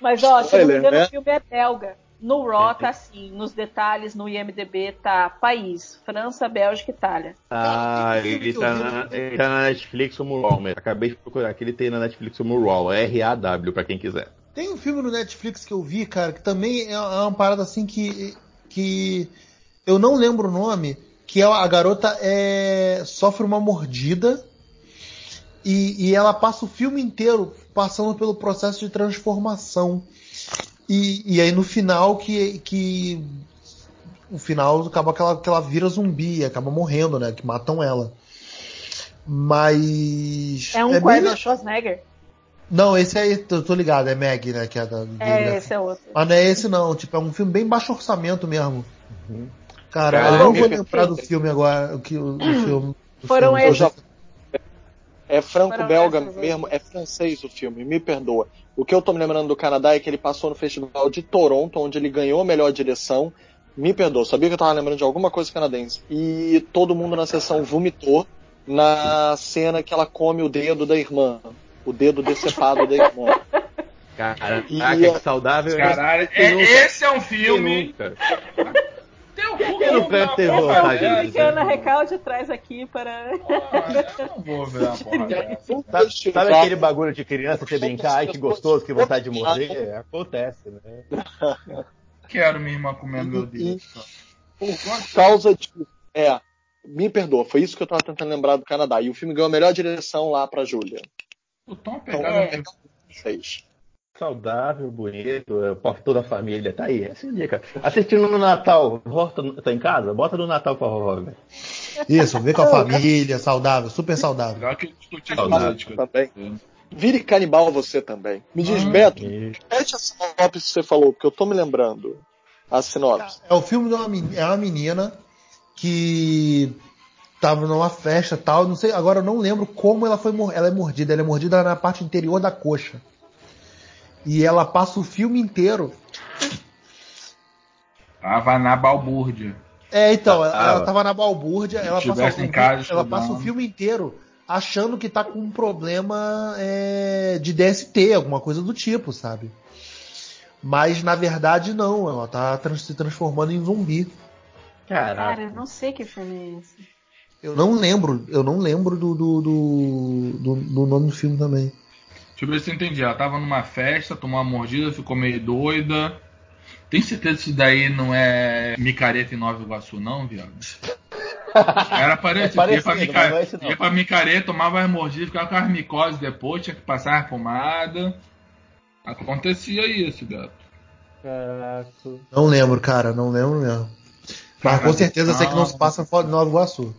Mas, ó, se não me engano,
né?
o filme é belga. No Raw tá assim, nos detalhes, no IMDB tá país, França, Bélgica, Itália.
Ah, ele tá, na, ele tá na Netflix como Raw, mas acabei de procurar aqui, ele tem na Netflix como Raw, R-A-W, pra quem quiser.
Tem um filme no Netflix que eu vi, cara, que também é uma parada assim que. que eu não lembro o nome, que é a garota é, sofre uma mordida e, e ela passa o filme inteiro passando pelo processo de transformação. E, e aí no final que, que o final acaba que ela, que ela vira zumbi, acaba morrendo, né? Que matam ela. Mas.
É um Arnold
le-
Schwarzenegger?
Não, esse aí, eu tô ligado, é Meg, né? Que é da,
É,
dele,
esse é outro.
Mas não é esse não, tipo, é um filme bem baixo orçamento mesmo. Cara,
Cara,
eu não vou lembrar do filme agora, o que o, do filme. do
Foram
filme.
Esses.
É franco-belga mesmo, é francês o filme, me perdoa. O que eu tô me lembrando do Canadá é que ele passou no Festival de Toronto, onde ele ganhou a melhor direção. Me perdoa, sabia que eu tava lembrando de alguma coisa canadense. E todo mundo na sessão vomitou na cena que ela come o dedo da irmã. O dedo decepado da irmã.
Cara,
E-
que saudável.
Caralho, é- esse é um filme. Teu cu,
Quem não quer ter
Esse é o
vontade
filme
disso,
que a Ana? Recalde traz aqui para.
Ah, eu não vou ver uma porra. *laughs*
Sabe, sabe aquele bagulho de criança você brincar, ai que gostoso, que vontade de morrer? É, acontece, né?
Quero minha irmã comendo meu dedo.
Por causa de. É, me perdoa, foi isso que eu tava tentando lembrar do Canadá. E o filme ganhou a melhor direção lá pra Júlia.
O Tom
Então,
pegava
É.
Saudável, bonito, é, pra toda a família, tá aí, essa é a dica. Assistindo no Natal, volta, no- tá em casa? Bota no Natal com a vovó, velho.
Isso, ver com a família, saudável, super saudável.
Melhor que discutir política.
Também. Vire canibal você também. Me diz,
Ah.
Beto, repete a sinopse que você falou, porque eu tô me lembrando. A sinopse.
É o filme de uma, é uma menina que tava numa festa tal, não sei, agora eu não lembro como ela foi ela é mordida, ela é mordida na parte interior da coxa. E ela passa o filme inteiro.
Tava na balbúrdia.
É, então, ela,
Ah,
ela tava na balbúrdia, ela passa, o,
em casa
ela passa o filme inteiro achando que tá com um problema é, de DST, alguma coisa do tipo, sabe? Mas na verdade não, ela tá trans- se transformando em zumbi.
Cara,
Caraca.
eu não sei que filme é esse.
Eu não lembro, eu não lembro do, do, do, do- do nome do filme também.
Deixa eu ver se eu entendi. Ela tava numa festa, tomou uma mordida, ficou meio doida. Tem certeza que isso daí não é micareta em Nova Iguaçu, não, viado? *laughs* Era parecido.
É
ia, pra
parecido,
mica...
mas não é
ia pra micareta, tomava as mordidas, ficava com as micoses depois, tinha que passar a pomada. Acontecia isso, gato.
Caraca.
Não lembro, cara, não lembro mesmo. Mas com certeza sei que não se passa fora de Nova Iguaçu.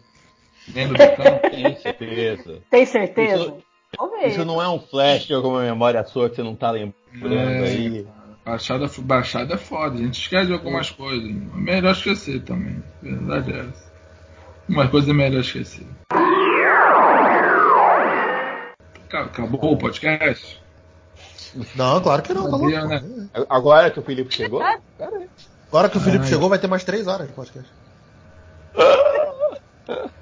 Lembra do campo?
Tenho certeza.
Tem certeza?
Isso-
Ver.
Isso não é um flash de alguma memória sua que você não tá lembrando
É.
aí.
Baixada, baixada é foda, a gente esquece de algumas coisas. É melhor esquecer também. A verdade é essa. Uma coisa é melhor esquecer. Ca- Acabou o podcast?
Não, claro que não, tá.
Sabia, né?
Agora que o Felipe chegou?
Agora que o Felipe
Ai.
chegou, vai ter mais três horas de podcast. *laughs*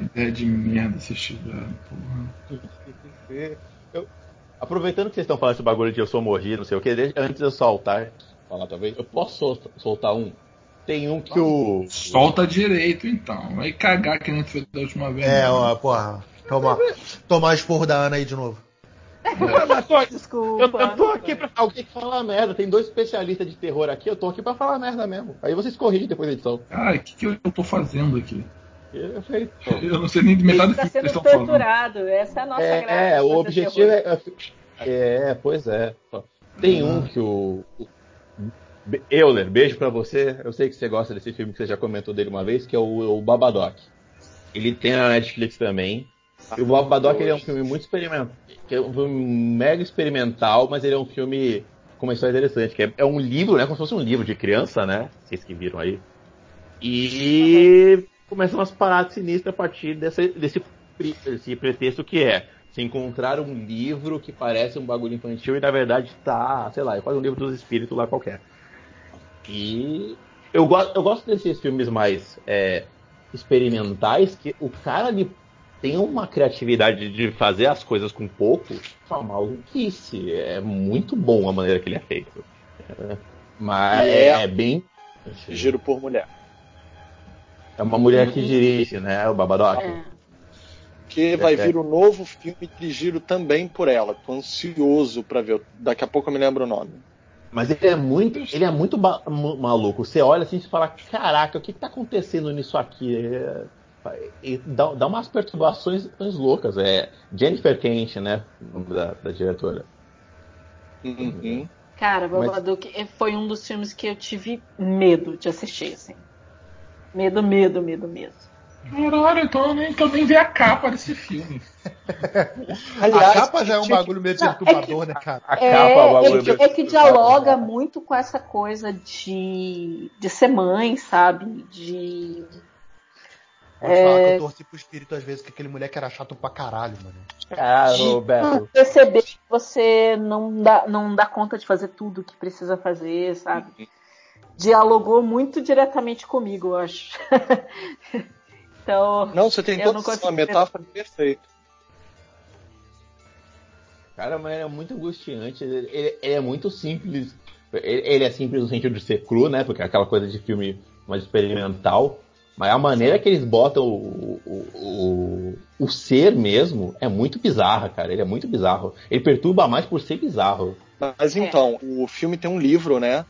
Ideia de merda vocês tiveram, porra.
Eu- aproveitando que vocês estão falando esse bagulho de eu sou mordido, não sei o que, antes de eu soltar, falar talvez, eu posso sol- soltar um? Tem um que o.
Solta direito então. Vai cagar que nem tu fez da última vez.
É,
não.
ó, porra. Tomar, tomar esporro da Ana aí de novo.
Eu tô,
Desculpa.
eu, eu tô aqui pra alguém falar merda. Tem dois especialistas de terror aqui, eu tô aqui pra falar merda mesmo. Aí vocês corrigem depois da edição.
Ai, o que, que eu tô fazendo aqui?
Eu falei, pô.
Eu não sei nem de metade do
Está
que vocês
sendo
estão falando.
torturado. Essa é a nossa graça.
É, é, o objetivo
terror.
é, é. pois é. Tem um que o. o Euler, beijo pra você. Eu sei que você gosta desse filme que você já comentou dele uma vez, que é o, o Babadook. Ele tem na Netflix também. E o Babadook ele é um filme muito experimental. É um filme mega experimental, mas ele é um filme com uma história interessante. Que é, é um livro, né? Como se fosse um livro de criança, né? Vocês que viram aí. E começam umas paradas sinistras a partir desse, desse, desse pretexto que é se encontrar um livro que parece um bagulho infantil e na verdade tá, sei lá, é quase um livro dos espíritos lá qualquer. E eu, go eu gosto desses filmes mais é, experimentais que o cara ali tem uma criatividade de fazer as coisas com pouco, uma maluquice. É muito bom a maneira que ele é feito. É, mas
é,
é bem.
Giro por mulher.
É uma mulher que dirige, né? O Babadook.
É.
Que vai
É, é.
vir um novo filme de giro também por ela. Tô ansioso pra ver. Daqui a pouco eu me lembro o nome.
Mas ele é muito, ele é muito maluco. Você olha assim e fala, caraca, o que, que tá acontecendo nisso aqui? É, e dá, dá umas perturbações loucas. É Jennifer Kent, né? O nome da, da diretora.
Uhum.
Cara,
Mas-
Babadook foi um dos filmes que eu tive medo de assistir, assim. Medo, medo, medo mesmo.
Caralho, então eu nem, então eu nem vi a capa desse filme. *laughs*
a capa já é um bagulho meio
é
perturbador, né, cara?
A
É,
capa, o bagulho
é, que, é que dialoga muito com essa coisa de, de ser mãe, sabe? De.
Vou te falar que eu torci pro espírito às vezes que aquele moleque era chato pra caralho, mano.
Cara, Roberto.
perceber que você não dá, não dá conta de fazer tudo que precisa fazer, sabe? Dialogou muito diretamente comigo, eu acho. *laughs* então,
Não, você tem toda
consigo
metáfora perfeita.
Cara, mas é muito angustiante. Ele, ele é muito simples. Ele, ele é simples no sentido de ser cru, né? Porque é aquela coisa de filme mais experimental. Mas a maneira que eles botam o, o, o, o, ser mesmo é muito bizarra, cara. Ele é muito bizarro. Ele perturba mais por ser bizarro.
Mas então, é. o filme tem um livro, né?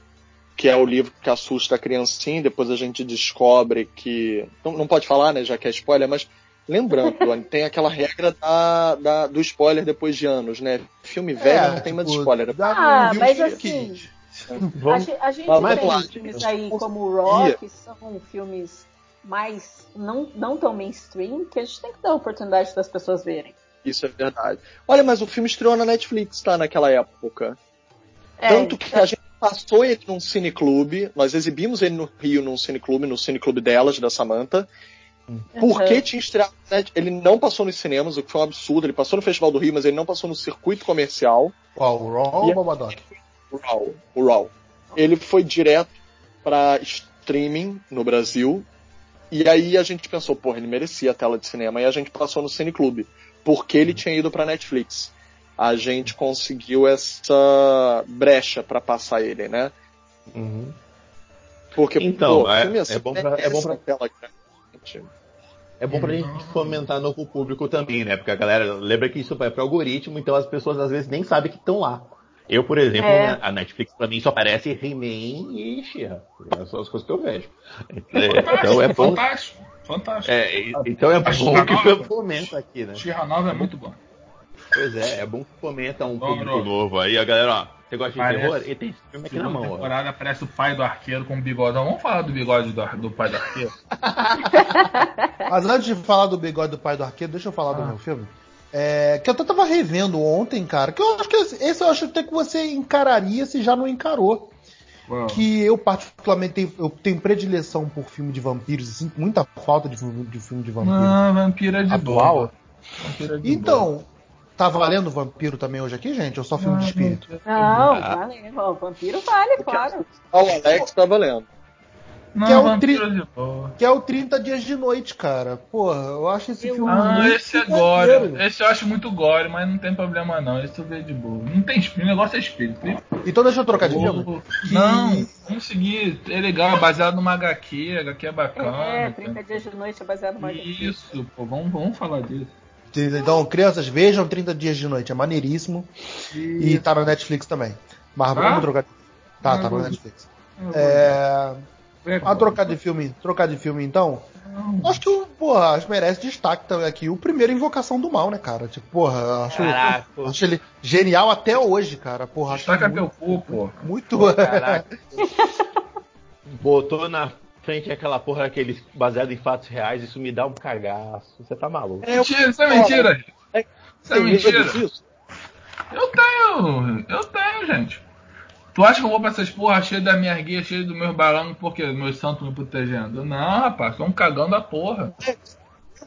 Que é o livro que assusta a criancinha, depois a gente descobre que. Não, não pode falar, né? Já que é spoiler, mas lembrando, *laughs* tem aquela regra da, da, do spoiler depois de anos, né? Filme velho é, não tem tipo, mais spoiler.
Ah, mas assim. Vamos, a, a gente tem filmes aí como o Rock, que são filmes mais não, não tão mainstream, que a gente tem que dar a oportunidade das pessoas verem.
Isso é verdade. Olha, mas o filme estreou na Netflix, tá? Naquela época. É, Tanto que a gente passou ele num cineclube, nós exibimos ele no Rio num cineclube, no cineclube delas, da Samantha. Uhum. Porque tinha estreado. Né? Ele não passou nos cinemas, o que foi um absurdo. Ele passou no Festival do Rio, mas ele não passou no circuito comercial.
Qual? O Raw ou o Babadoc?
O Raw. O Raw. Ele foi direto para streaming no Brasil e aí a gente pensou, porra, ele merecia a tela de cinema. E a gente passou no Cineclube, porque ele tinha ido pra Netflix. A gente conseguiu essa brecha para passar ele, né?
Uhum.
Porque,
então, pô, é, assim, é, bom pra, é bom pra tela, é bom pra gente fomentar novo público também, né? Porque a galera lembra que isso vai pro algoritmo, então as pessoas às vezes nem sabem que estão lá. Eu, por exemplo, é. Né, a Netflix pra mim só aparece He-Man e She-Ra. São as coisas que eu vejo. É, então é bom.
Fantástico, fantástico.
É, então é bom que fomenta aqui, né?
She-Ra nova é muito bom.
Pois é, é bom que fomenta um bom, público bro. novo aí. A galera, ó, você gosta de Parece, terror? E tem filme aqui na mão.
temporada ó. aparece o pai do arqueiro com o bigodão. Vamos falar do bigode do, do pai do arqueiro? *laughs*
Mas antes de falar do bigode do pai do arqueiro, deixa eu falar ah. do meu filme. É, que eu até tava revendo ontem, cara. Que eu acho que esse eu acho até que você encararia se já não encarou. Uau. Que eu particularmente tenho, eu tenho predileção por filme de vampiros, assim, muita falta de filme de, filme de vampiros.
Não, vampiro é de atual. Boa.
É de então, boa. Tá valendo vampiro também hoje aqui, gente? Ou só filme de espírito?
Não, ah. vale. Vampiro vale, claro.
O Alex tá valendo.
Não, que, é o tri... que é o 30 Dias de Noite, cara. Porra, eu acho esse eu... filme. Ah, muito
esse é gore. Esse eu acho muito gore, mas não tem problema não. Esse eu vejo de boa. Não tem espírito, o negócio é espírito.
Então deixa eu trocar de filme.
Não, vamos seguir. É legal, é baseado numa HQ, HQ é bacana.
É, 30 Dias de Noite é baseado numa
HQ. Isso, pô, vamos, vamos falar disso.
Então, crianças, vejam 30 Dias de Noite, é maneiríssimo. E, e tá na Netflix também. Mas vamos ah? trocar. Tá, tá na Netflix. É. A trocar de filme, trocar de filme então. Acho que, porra, acho que merece destaque também aqui. O primeiro Invocação do Mal, né, cara? Tipo, porra, acho, acho ele genial até hoje, cara. Porra,
Destaca muito, teu cu, pô.
Muito. Pô, caraca. *laughs*
Botou na frente aquela porra aqueles baseado em fatos reais, isso me dá um cagaço. Você tá maluco.
É, mentira, isso é mentira. É, isso é mentira. Eu tenho, eu tenho, gente. Tu acha que eu vou pra essas porra cheia da minha guia, cheia dos meus balões, porque meus santos me protegendo? Não, rapaz, sou um cagão da porra.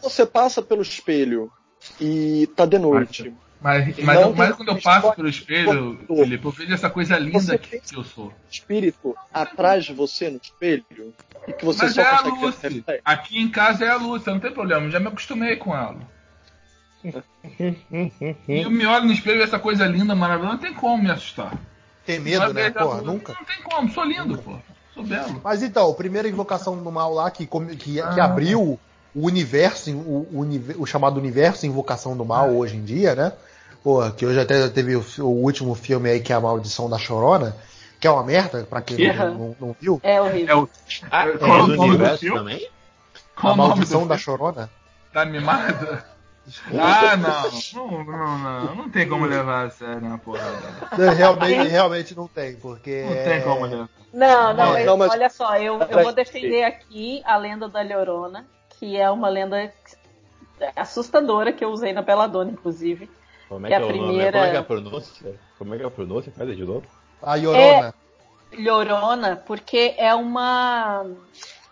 Você passa pelo espelho e tá de noite.
Mas, mas, mas quando eu passo pelo espelho, Felipe, eu vejo essa coisa linda que, que, eu sou.
Espírito atrás de você no espelho e que você
mas
só
é consegue a Lucy. Aqui em casa é a Lúcia, não tem problema, já me acostumei com ela. e eu me olho no espelho e essa coisa linda, maravilhosa, não tem como me assustar.
Tem medo, né? Porra, nunca.
Não tem como, sou lindo, pô. Sou belo.
Mas então, a primeira invocação do mal lá que, que, ah. que abriu o universo, o, o, o, chamado universo Invocação do Mal ah. hoje em dia, né? Porra, que hoje até teve o, o, último filme aí que é a Maldição da Chorona, que é uma merda, pra quem não, não, não, viu.
É horrível. É o,
ah, é, é do universo também?
a Maldição da Chorona.
Tá mimada? Ah, não. Não, não, não. Não tem como levar a sério uma porra.
Realmente, realmente não tem, porque.
Não tem como levar.
Não, não, não, mas... olha só, eu, eu vou defender aqui a lenda da Leorona, que é uma lenda assustadora que eu usei na Beladona, inclusive.
Como é que, é, é a primeira... Como é que é a pronúncia? Como é que é a pronúncia? Faz de novo.
A Llorona.
É Llorona, porque é uma.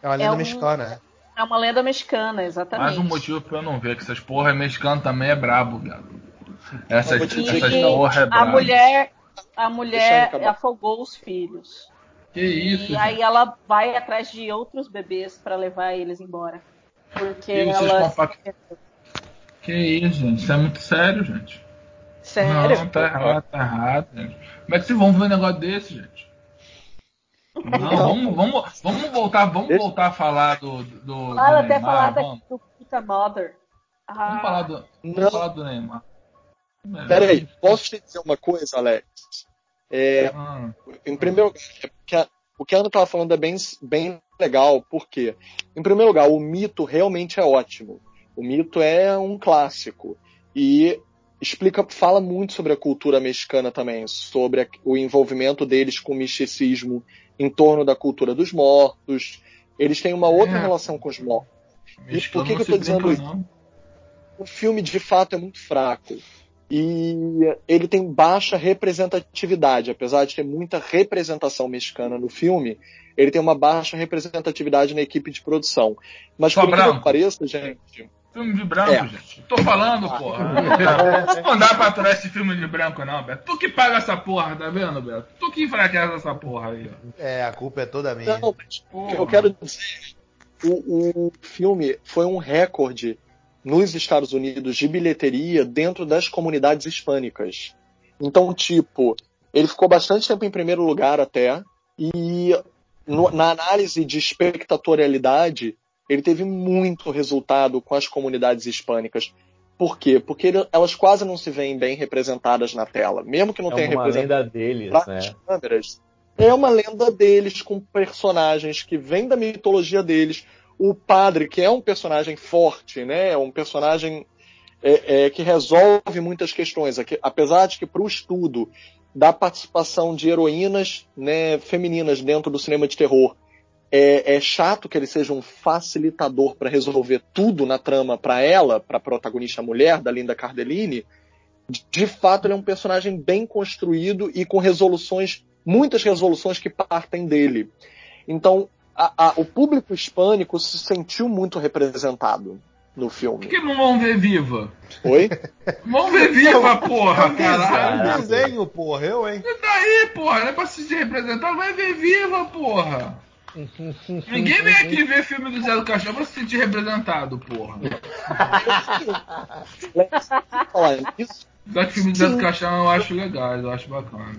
É uma lenda é um... mexicana, né?
É uma lenda mexicana, exatamente.
Mais um motivo pra eu não ver, que essas porra mexicano também é brabo, viado. Essas, essas porra é brabo.
A mulher, a mulher afogou os filhos.
Que isso?
E aí gente. ela vai atrás de outros bebês para levar eles embora. Porque e ela.
Que isso, gente? Isso é muito sério, gente.
Sério?
Não, tá errado, tá errado, gente. Como é que vocês vão ver um negócio desse, gente? Não, vamos, vamos, vamos voltar, vamos voltar a falar do. do,
Fala
do
até
Neymar,
falar
vamos,
da, do Puta Mother. Ah,
vamos falar do.
Não.
Vamos falar do Neymar. É.
Peraí, posso te dizer uma coisa, Alex? É,
Ah,
em primeiro lugar, é o que a Ana estava falando é bem, bem legal, porque, em primeiro lugar, o mito realmente é ótimo. O mito é um clássico. E explica, fala muito sobre a cultura mexicana também, sobre a- o envolvimento deles com o misticismo em torno da cultura dos mortos. Eles têm uma outra
É.
relação com os mortos. E por que que eu
se
dizendo isso?
não.
o filme de fato é muito fraco. E ele tem baixa representatividade, apesar de ter muita representação mexicana no filme, ele tem uma baixa representatividade na equipe de produção. Mas
Só
por
branco.
que pareça, gente,
Filme de branco,
É.
gente. Tô falando, porra. Não dá pra aturar esse filme de branco, não, Beto. Tu que paga essa porra, tá vendo, Beto? Tu que enfraquece essa porra aí, ó.
É, a culpa é toda minha.
não,
Porra.
que eu quero dizer, o, o filme foi um recorde nos Estados Unidos de bilheteria dentro das comunidades hispânicas. Então, tipo, ele ficou bastante tempo em primeiro lugar até, e no- na análise de espectatorialidade, ele teve muito resultado com as comunidades hispânicas. Por quê? Porque ele- elas quase não se veem bem representadas na tela. Mesmo que não tenha
É uma
representado
lenda deles, né?
câmeras. É uma lenda deles com personagens que vêm da mitologia deles. O padre, que é um personagem forte, né? É um personagem é, é, que resolve muitas questões. Apesar de que para o estudo da participação de heroínas né, femininas dentro do cinema de terror é, é chato que ele seja um facilitador para resolver tudo na trama para ela, para a protagonista mulher da Linda Cardellini. De, fato, ele é um personagem bem construído e com resoluções, muitas resoluções que partem dele. Então, a- a- o público hispânico se sentiu muito representado no
Por
filme.
que não vão ver viva?
Oi?
Vão ver viva, porra,
É um desenho,
caralho.
é um desenho, porra, eu, hein?
E daí, porra? Não é pra se representar, vai ver viva, porra. Ninguém vem aqui ver filme do Zé do Caixão pra se sentir representado, porra.
Falar nisso,
Já que filme do Zé do Caixão eu acho legal, eu acho bacana.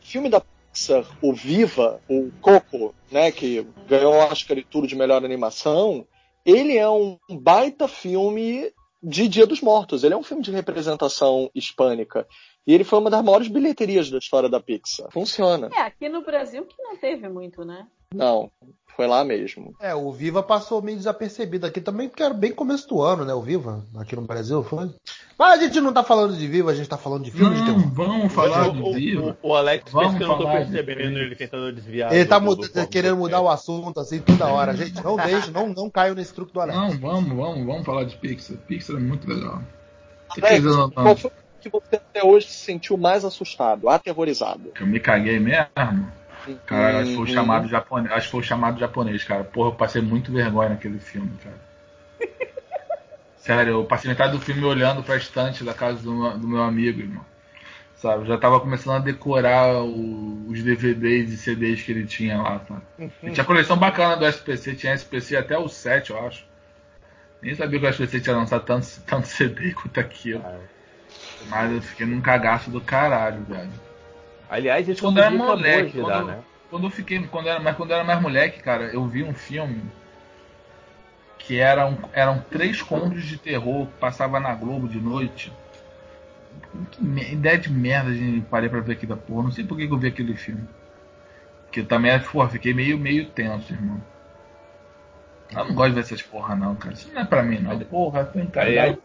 filme da Pixar, o Viva, o Coco, né, que ganhou o Oscar e tudo de melhor animação, ele é um baita filme de Dia dos Mortos. Ele é um filme de representação hispânica. E ele foi uma das maiores bilheterias da história da Pixar. Funciona.
É, aqui no Brasil que não teve muito, né?
Não, foi lá mesmo.
É, o Viva passou meio desapercebido aqui também, porque era bem começo do ano, né? O Viva, aqui no Brasil, foi. Mas a gente não tá falando de Viva, a gente tá falando de filme de
Não,
terror.
vamos falar
o-
viva.
o- o Alex
Vamos
que eu não tô
de-
percebendo ele tentando desviar.
Ele tá
do-
mudando-
do- do-
querendo mudar o assunto assim toda hora. Gente, não deixe, não, não caio nesse truque do Alex.
Não, vamos, vamos, vamos falar de Pixar. Pixar é muito legal. Você
Alex, qual foi o que você até hoje se sentiu mais assustado, aterrorizado?
que eu me caguei mesmo? Cara, acho que foi o
Uhum.
chamado japonês. Acho que foi o chamado japonês, cara. Porra, eu passei muito vergonha naquele filme, cara. *laughs* Sério, eu passei metade do filme olhando pra estante da casa do meu, do meu amigo, irmão. Sabe, eu já tava começando a decorar o- os DVDs e CDs que ele tinha lá? Ele tinha coleção bacana do SPC, tinha SPC até o 7, eu acho. Nem sabia que o SPC tinha lançado tanto, tanto CD quanto aquilo. Mas eu fiquei num cagaço do caralho, velho.
Aliás, esse
Quando era moleque, quando,
dar,
eu-
né?
quando eu fiquei, quando era, mas quando eu era mais moleque, cara, eu vi um filme que eram, eram três contos de terror que passava na Globo de noite. Que ideia de merda de parei pra ver aqui da porra. Não sei por que, que eu vi aquele filme. Porque eu também, porra, fiquei meio, meio tenso, irmão. Eu não gosto de ver essas porra, não, cara. Isso não é pra mim, não. Porra, tô
Aliás,
encalhado.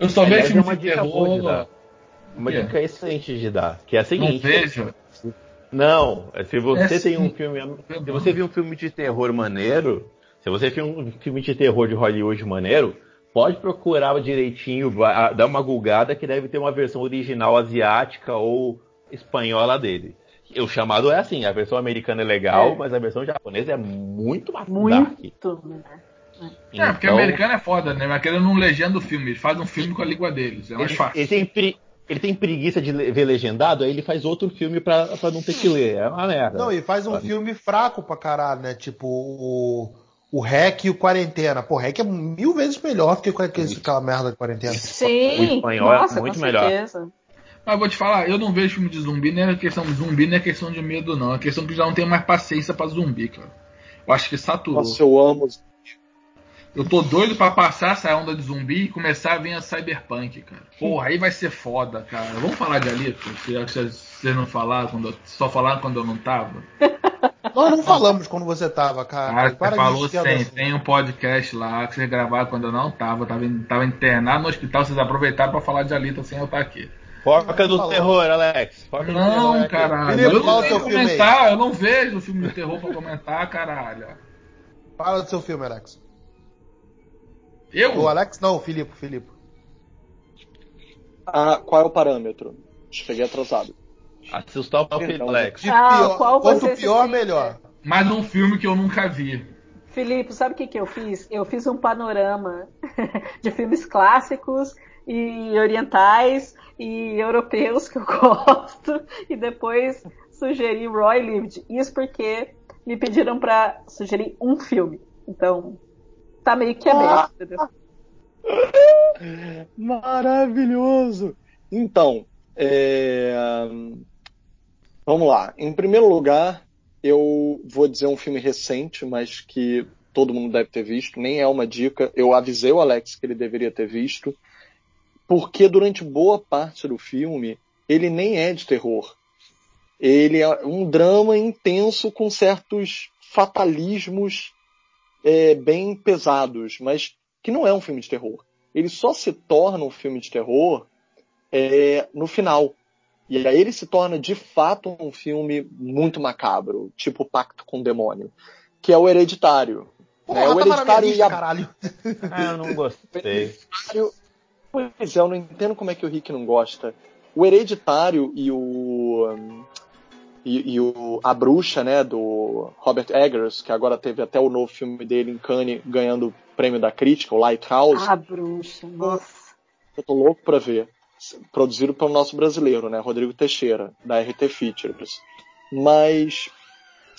Eu só vejo
é
filme de terror.
Uma
O quê?
dica excelente de dar, que é a
Não
seguinte.
vejo.
Não, se você
É
tem um filme. Se você viu um filme de terror maneiro, se você viu um filme de terror de Hollywood maneiro, pode procurar direitinho, dar uma gulgada que deve ter uma versão original asiática ou espanhola dele. O chamado é assim, a versão americana é legal,
É.
mas a versão japonesa é muito mais dark.
Muito, né?
É, porque
Então,
americano é foda, né? Mas aquele não legenda o filme, eles fazem um filme com a língua deles. É mais
ele,
fácil.
ele tem pre- ele tem preguiça de ver legendado, aí ele faz outro filme pra, pra não ter que ler. É uma merda.
Não, e faz um
Sabe?
filme fraco pra caralho, né? Tipo o, o Rec e o Quarentena. Pô, o Rec é mil vezes melhor do que aquele- aquela merda de Quarentena.
Sim,
O espanhol é
nossa,
muito
com
melhor.
certeza.
Mas vou te falar, eu não vejo filme de zumbi, nem é questão de zumbi, nem é questão de medo, não. É questão que já não tenho mais paciência pra zumbi, cara. Eu acho que saturou.
Nossa, eu amo.
Eu tô doido pra passar essa onda de zumbi e começar a vir a Cyberpunk, cara. Porra, aí vai ser foda, cara. Vamos falar de Alito? Que vocês não falaram, quando eu, só falaram quando eu não tava. *laughs*
Nós não falamos quando você tava, cara.
Cara,
Para
você
de
falou sim, tem um podcast lá que vocês gravaram quando eu não tava. Tava, tava internado no hospital, vocês aproveitaram pra falar de Alita sem eu estar aqui.
Foca do
Falou.
terror, Alex. Foca do terror
Não,
aqui.
caralho.
Felipe,
Eu não
o
tenho
seu filme aí?
comentar, eu não vejo filme de terror pra comentar, caralho.
Fala do seu filme, Alex.
Eu?
O Alex não, o Filipe, Filipe.
Ah, qual é o parâmetro? Cheguei atrasado.
Assustar o filho, Alex.
De
Ah,
pior,
qual
quanto pior, melhor.
Mais um filme que eu nunca vi.
Filipe, sabe o que, que eu fiz? Eu fiz um panorama *laughs* de filmes clássicos e orientais e europeus que eu *laughs* gosto e depois sugeri Roy Lived. Isso porque me pediram pra sugerir um filme. Então, tá meio que aberto, entendeu? *laughs*
Maravilhoso! Então, é, vamos lá. Em primeiro lugar, eu vou dizer um filme recente, mas que todo mundo deve ter visto. Nem é uma dica. Eu avisei o Alex que ele deveria ter visto, porque durante boa parte do filme ele nem é de terror. Ele é um drama intenso com certos fatalismos é, bem pesados, mas que não é um filme de terror. Ele só se torna um filme de terror é, no final. E aí ele se torna de fato um filme muito macabro, tipo Pacto com o Demônio, que é o Hereditário.
Porra,
É, o
minha
Hereditário e
lista,
a
caralho. *laughs*
Ah, eu não gostei.
Hereditário. Pois é, eu não entendo como é que o Rick não gosta. O Hereditário e o. E, e o, a bruxa, né, do Robert Eggers, que agora teve até o novo filme dele em Cannes ganhando o prêmio da crítica, o Lighthouse.
Ah, bruxa, nossa.
Eu tô louco pra ver. Produzido pelo nosso brasileiro, né? Rodrigo Teixeira, da RT Features. Mas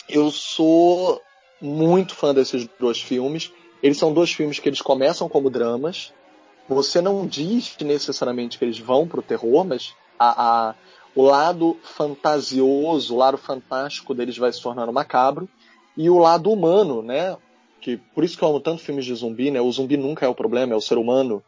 eu sou muito fã desses dois filmes. Eles são dois filmes que eles começam como dramas. Você não diz necessariamente que eles vão pro terror, mas a, a- o lado fantasioso, o lado fantástico deles vai se tornando macabro. E o lado humano, né? Que por isso que eu amo tanto filmes de zumbi, né? O zumbi nunca é o problema, é o ser humano.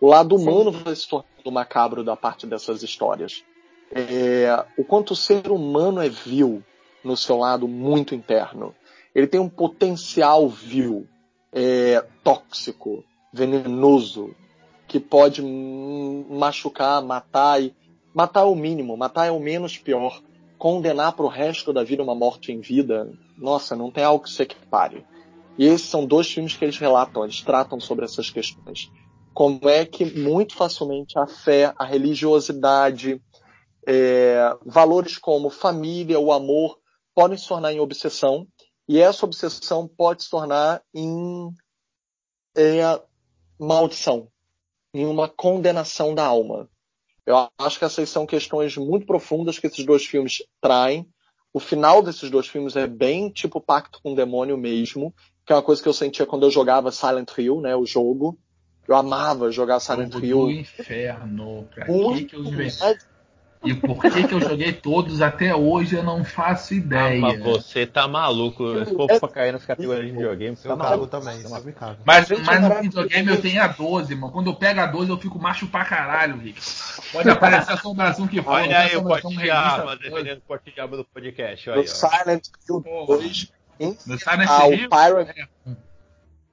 O lado
Sim.
humano vai se tornando macabro da parte dessas histórias. É, o quanto o ser humano é vil no seu lado muito interno. Ele tem um potencial vil, é, tóxico, venenoso, que pode machucar, matar e matar é o mínimo, matar é o menos pior. Condenar para o resto da vida uma morte em vida, nossa, não tem algo que se equipare. E esses são dois filmes que eles relatam, eles tratam sobre essas questões. Como é que muito facilmente a fé, a religiosidade, é, valores como família, o amor, podem se tornar em obsessão, e essa obsessão pode se tornar em é, maldição, em uma condenação da alma. Eu acho que essas são questões muito profundas que esses dois filmes traem. O final desses dois filmes é bem tipo Pacto com o Demônio mesmo, que é uma coisa que eu sentia quando eu jogava Silent Hill, né, o jogo. Eu amava jogar Silent Hill.
do inferno. Pra que, que eu inventei? E por que, que eu joguei todos até hoje eu não faço
Ah,
ideia.
mas você tá maluco. Se for pra cair nas categorias de videogame, você tá
Eu cago
maluco.
também, isso caga.
Mas,
Gente,
mas
é
no videogame eu tenho a 12, mano. Quando eu pego a 12 eu fico macho pra caralho, Rick. Pode aparecer a assombração que for.
Olha aí o Porte Diabo,
revista,
defendendo o Porte Diabo do podcast. Olha, aí, ó.
Silent Hill
Porra.
2
No Silent Hill?
Pyramid,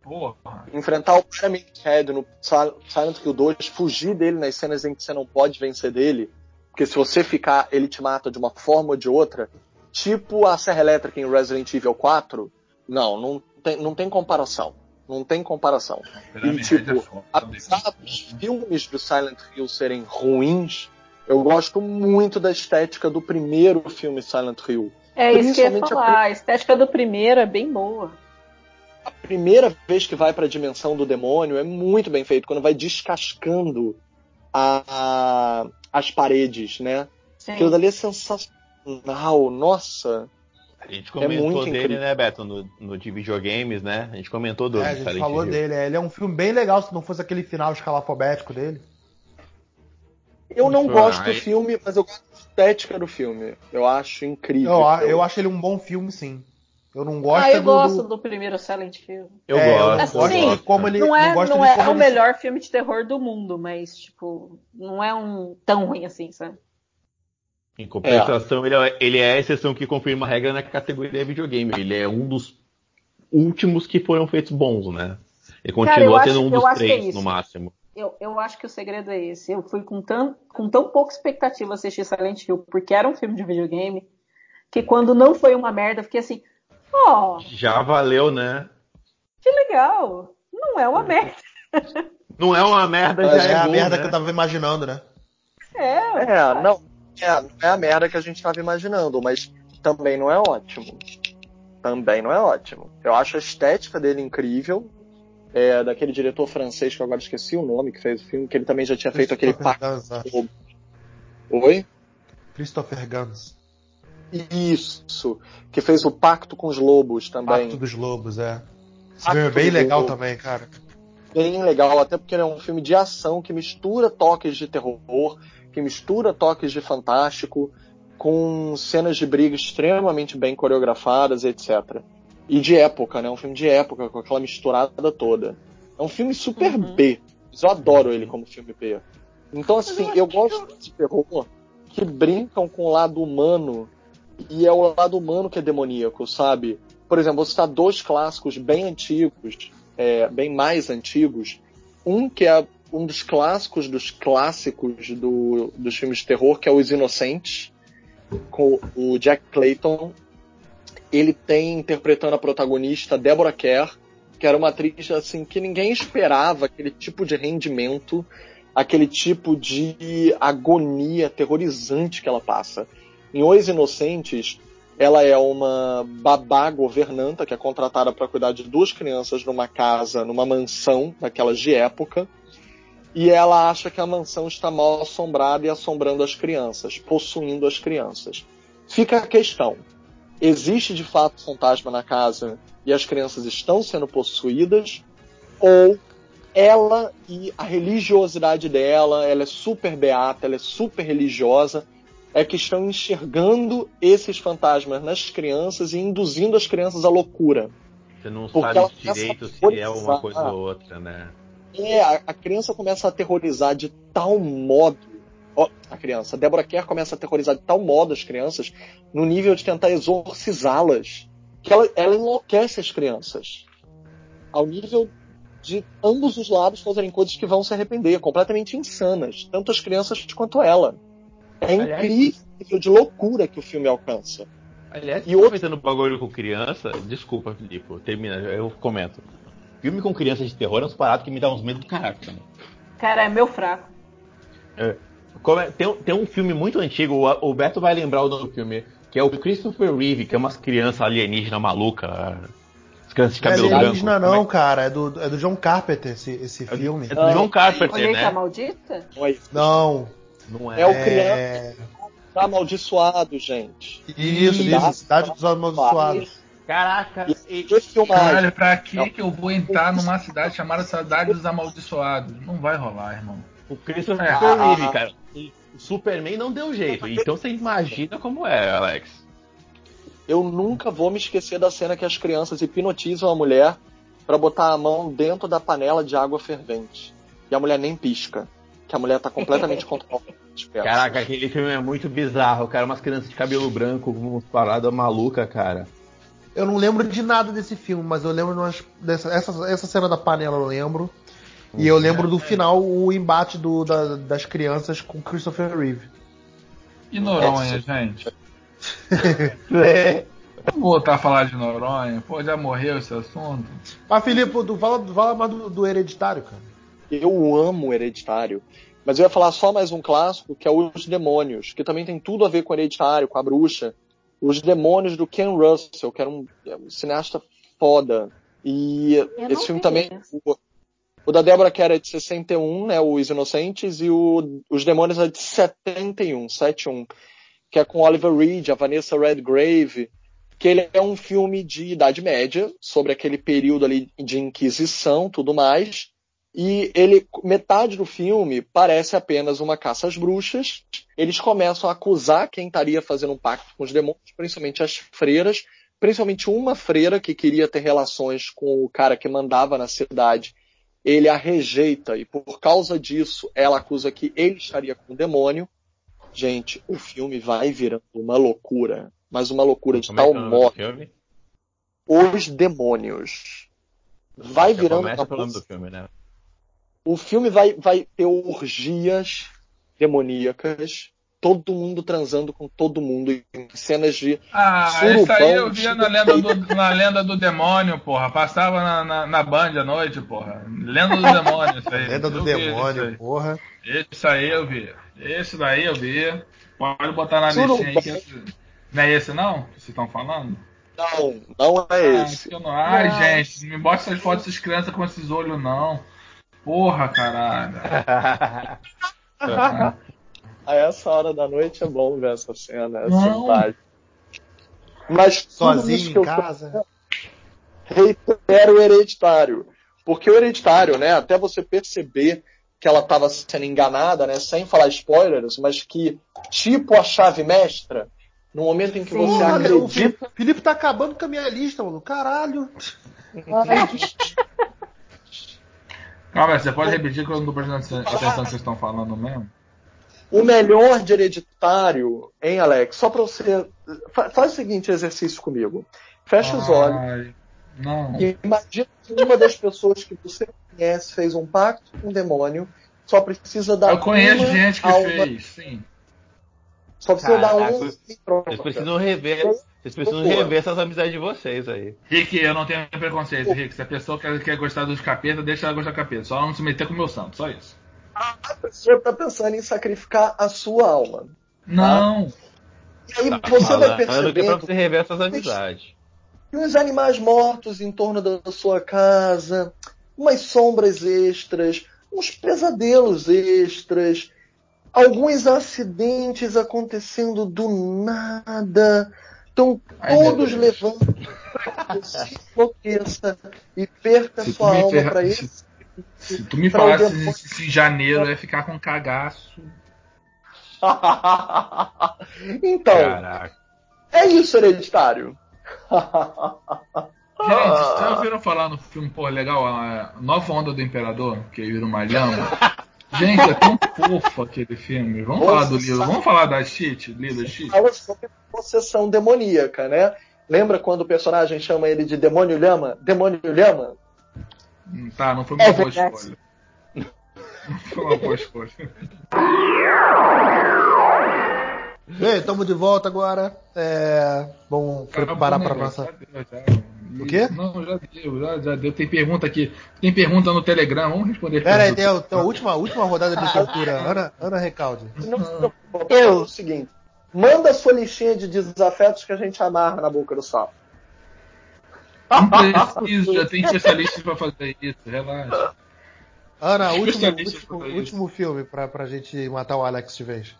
Porra.
enfrentar o Pyramid Head no Sil- Silent Hill 2, fugir dele nas cenas em que você não pode vencer dele, porque se você ficar, ele te mata de uma forma ou de outra, tipo a Serra Elétrica em Resident Evil 4, não, não tem, não tem comparação. Não tem comparação.
Pyramid
tipo,
Head é.
Apesar dos filmes do Silent Hill serem ruins, eu gosto muito da estética do primeiro filme Silent Hill.
É isso que eu ia
Principalmente a
falar. A estética do primeiro é bem boa.
a primeira vez que vai para a dimensão do demônio é muito bem feito, quando vai descascando a- as paredes, né?
Sim.
Aquilo dali é sensacional, nossa.
A gente
É
comentou
muito
dele,
incrível.
né, Beto, no, no de videogames, né? A gente comentou do
É, a gente
Silent
falou
Hill.
dele. é, Ele é um filme bem legal se não fosse aquele final escalafobético dele.
Eu não
Right.
gosto do filme, mas eu gosto da estética do filme. Eu acho incrível.
Eu, eu acho ele um bom filme, sim. Eu não gosto
ah, eu
do,
gosto
do-
do primeiro Silent Hill.
Eu
é,
gosto.
Eu não
Assim,
gosto de como ele.
não é, não
de
é
como
o
ele-
melhor filme de terror do mundo, mas, tipo, não é um tão ruim assim, sabe?
Em compensação, ele, é, ele é a exceção que confirma a regra na categoria videogame. Ele é um dos últimos que foram feitos bons, né? Ele continua
acho-
sendo um dos
é
três, no máximo.
Eu, eu acho que o segredo é esse. Eu fui com tão, com tão pouca expectativa assistir Silent Hill, porque era um filme de videogame, que quando não foi uma merda, eu fiquei assim, ó,
Já valeu, né?
que legal. Não é uma merda.
Não é uma merda, já
É
é,
a
bom,
merda
né?
que eu tava imaginando, né?
É,
É, não. É, não é a merda que a gente estava imaginando, mas também não é ótimo. Também não é ótimo. Eu acho a estética dele incrível. É, daquele diretor francês que eu agora esqueci o nome, que fez o filme, que ele também já tinha feito aquele pacto.
Gans,
o- Oi?
Christopher Guns.
Isso. Que fez o Pacto com os Lobos também.
Pacto dos Lobos, é. Esse filme é bem legal
Lobos.
também, cara.
bem legal, até porque ele é um filme de ação que mistura toques de terror, que mistura toques de fantástico, com cenas de briga extremamente bem coreografadas, etc. E de época, né? Um filme de época, com aquela misturada toda. É um filme super
Uhum.
B. Eu adoro ele como filme B. Então, assim, eu gosto de terror que brincam com o lado humano e é o lado humano que é demoníaco, sabe? Por exemplo, vou citar dois clássicos bem antigos, é, bem mais antigos. Um que é um dos clássicos dos clássicos do, dos filmes de terror, que é Os Inocentes, com o Jack Clayton. Ele tem interpretando a protagonista Deborah Kerr, que era uma atriz assim que ninguém esperava aquele tipo de rendimento, aquele tipo de agonia aterrorizante que ela passa. Em Os Inocentes, ela é uma babá governanta que é contratada para cuidar de duas crianças numa casa, numa mansão daquelas de época. E ela acha que a mansão está mal assombrada e assombrando as crianças, possuindo as crianças. Fica a questão: existe de fato fantasma na casa e as crianças estão sendo possuídas? Ou ela e a religiosidade dela, ela é super beata, ela é super religiosa, é que estão enxergando esses fantasmas nas crianças e induzindo as crianças à loucura.
Você não
Porque
sabe direito se é uma coisa ou outra, né?
É, a, a criança começa a aterrorizar de tal modo. Ó, a criança, a Deborah Kerr começa a aterrorizar de tal modo as crianças, no nível de tentar exorcizá-las, que ela, ela enlouquece as crianças. Ao nível de ambos os lados fazerem coisas que vão se arrepender, completamente insanas, tanto as crianças quanto ela. É
Aliás-
incrível nível de loucura que o filme alcança.
Aliás,
E outro-
o bagulho com criança, desculpa, Filipe, termina, eu comento. Filme com criança de terror é uns parados que me dá uns medos do caralho também.
cara, é meu fraco.
Como é- tem, tem um filme muito antigo, o, o Beto vai lembrar o nome do filme, que é o Christopher Reeve, que é umas crianças alienígenas malucas. As crianças de
Não é
cabelo branco.
alienígena
Como é-
não, cara. É do, é do John Carpenter esse, esse filme.
É do John Carpenter, né?
maldita?
Não é.
Não.
É.
É o
É...
Tá amaldiçoado, gente.
Isso,
Ih,
isso. Cidade dos Amaldiçoados.
Caraca, e-
filmagem.
Caralho, pra que que eu vou entrar numa cidade chamada Cidade dos Amaldiçoados? Não vai rolar, irmão.
o Christopher
É.
Reeve, cara. O Superman não deu jeito. Então você imagina como é, Alex.
Eu nunca vou me esquecer da cena que as crianças hipnotizam a mulher pra botar a mão dentro da panela de água fervente. E a mulher nem pisca. Que a mulher tá completamente *laughs* controlada.
Caraca, aquele filme é muito bizarro, cara. Umas crianças de cabelo branco, umas paradas malucas, cara.
Eu não lembro de nada desse filme, mas eu lembro umas- dessa essa, essa cena da panela, eu lembro. E eu lembro do final, o embate do, da- das crianças com Christopher Reeve.
E Noronha, gente? *laughs*
É.
Vamos voltar a falar de Noronha? Pô, já morreu esse assunto?
Mas, Felipe, tu fala, fala mais do, do hereditário, cara.
Eu amo Hereditário. Mas eu ia falar só mais um clássico, que é Os Demônios, que também tem tudo a ver com Hereditário, com a bruxa. Os Demônios do Ken Russell, que era um, é um cineasta foda. E esse filme
vi
também. O, o da Débora que era de 61, né? Os Inocentes, e o, Os Demônios é de 71, 71. Que é com Oliver Reed, a Vanessa Redgrave. Que ele é um filme de Idade Média, sobre aquele período ali de Inquisição tudo mais E ele, metade do filme parece apenas uma caça às bruxas. Eles começam a acusar quem estaria fazendo um pacto com os demônios, principalmente as freiras, principalmente uma freira que queria ter relações com o cara que mandava na cidade. Ele a rejeita e por causa disso ela acusa que ele estaria com o demônio. Gente, o filme vai virando uma loucura, mas uma loucura de
Como é
tal
é
modo.
filme?
Os demônios. Vai
Já
virando
Começa
uma
pelo nome do filme, né?
O filme vai, vai ter orgias demoníacas, todo mundo transando com todo mundo, em cenas de
Ah,
Surubão,
isso aí eu via na lenda do, na lenda do demônio, porra. Passava na, na, na Band à noite, porra. Lenda do demônio, isso aí.
Lenda do
Eu
demônio,
Isso
porra.
Esse aí eu vi. Esse daí eu vi. Pode botar na listinha aí que esse... Não é esse não? Que vocês estão falando?
Não, não é
Ah,
esse.
que eu não... Ai,
Não.
gente, não me bota essas fotos dessas crianças com esses olhos, não. Porra, caralho. *laughs*
A essa hora da noite é bom ver essa cena, essa vontade. Mas
Sozinho
que
em
eu
casa. *laughs*
reitero o hereditário. Porque o hereditário, né, até você perceber que ela estava sendo enganada, né, sem falar spoilers, mas que, tipo a chave mestra, no momento em que
Sim.
você
Porra, meu, o
acredita.
Felipe, Felipe tá acabando com a minha lista, mano. Caralho.
Calma, você pode repetir que eu não tô prestando atenção que vocês estão falando mesmo?
O melhor de hereditário, hein, Alex? Só pra você. fa- Faz o seguinte exercício comigo. Fecha os olhos.
Ai, Não.
E imagina que uma das pessoas que você conhece fez um pacto com o demônio. Só precisa dar
Eu conheço gente que
alma,
fez, sim.
Só precisa dar
Caraca,
um
vocês-
e
precisam rever. Vocês precisam rever essas amizades de vocês aí.
Rick, eu não tenho preconceito, Rick. Se a pessoa quer, quer gostar dos capeta, deixa ela gostar do capeta. Só não se meter com o meu santo, só isso.
A pessoa está pensando em sacrificar a sua alma.
Não.
E aí você vai
Falando que é pra
percebendo
você rever essas amizades.
E uns animais mortos em torno da sua casa, umas sombras extras, uns pesadelos extras, alguns acidentes acontecendo do nada.
Meu
todos levando para que você enlouqueça e perca
Se
sua alma para
se-
esse.
Se tu me falasse
demônio.
isso em janeiro, eu ia ficar com cagaço. *laughs*
então,
Caraca.
é isso, hereditário. *laughs*
Gente, vocês já ouviram falar no filme, pô, legal, a Nova Onda do Imperador, que vira uma lhama? Gente, é tão fofo aquele filme. Vamos falar do
sabe?
vamos falar da Cheat, Lila Cheat?
fala sobre possessão demoníaca, né? Lembra quando o personagem chama ele de demônio lhama? Demônio lhama?
Hum, Tá, não foi uma
É
boa
verdade.
escolha. Não foi uma boa escolha.
Bem, estamos de volta agora. É, vamos preparar para
o
nossa.
já.
O quê?
Não, já deu, já, já deu. Tem pergunta aqui. Tem pergunta no Telegram, vamos responder.
Pera aí, tem a, tem a última, última rodada de tortura. Ana, Ana Recalde.
Não se preocupe, é o seguinte: manda sua listinha de desafetos que a gente amarra na boca do sapo.
Não preciso, já tem especialistas pra fazer isso, relaxa.
Ana, último,
Especialista
último, último filme pra, pra gente matar o Alex de vez.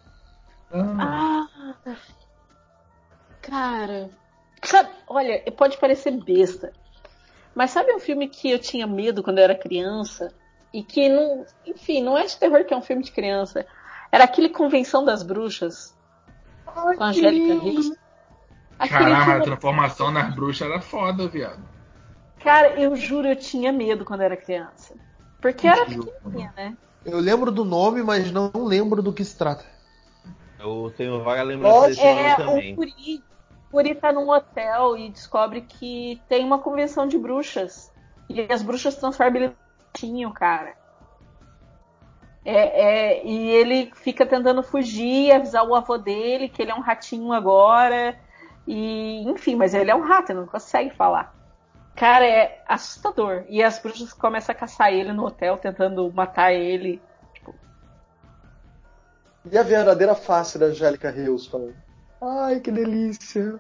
Ah,
Ah, cara. Sabe, olha, pode parecer besta. Mas sabe um filme que eu tinha medo quando eu era criança? E que não. Enfim, não é de terror que é um filme de criança. Era aquele Convenção das Bruxas. Com a Angélica Rios.
Caramba, a transformação nas bruxas era foda, viado.
cara, eu juro, eu tinha medo quando eu era criança. Porque era pequenininha, né?
Eu lembro do nome, mas não lembro do que se trata.
Eu tenho vaga lembrança desse nome
É,
também.
o Puri. O Puri tá num hotel e descobre que tem uma convenção de bruxas. E as bruxas transformam ele em ratinho, cara. É, é, e ele fica tentando fugir, avisar o avô dele que ele é um ratinho agora. E, enfim, mas ele é um rato, ele não consegue falar. Cara, é assustador. E as bruxas começam a caçar ele no hotel, tentando matar ele.
E a verdadeira face da Angélica Houston? Ai, que delícia.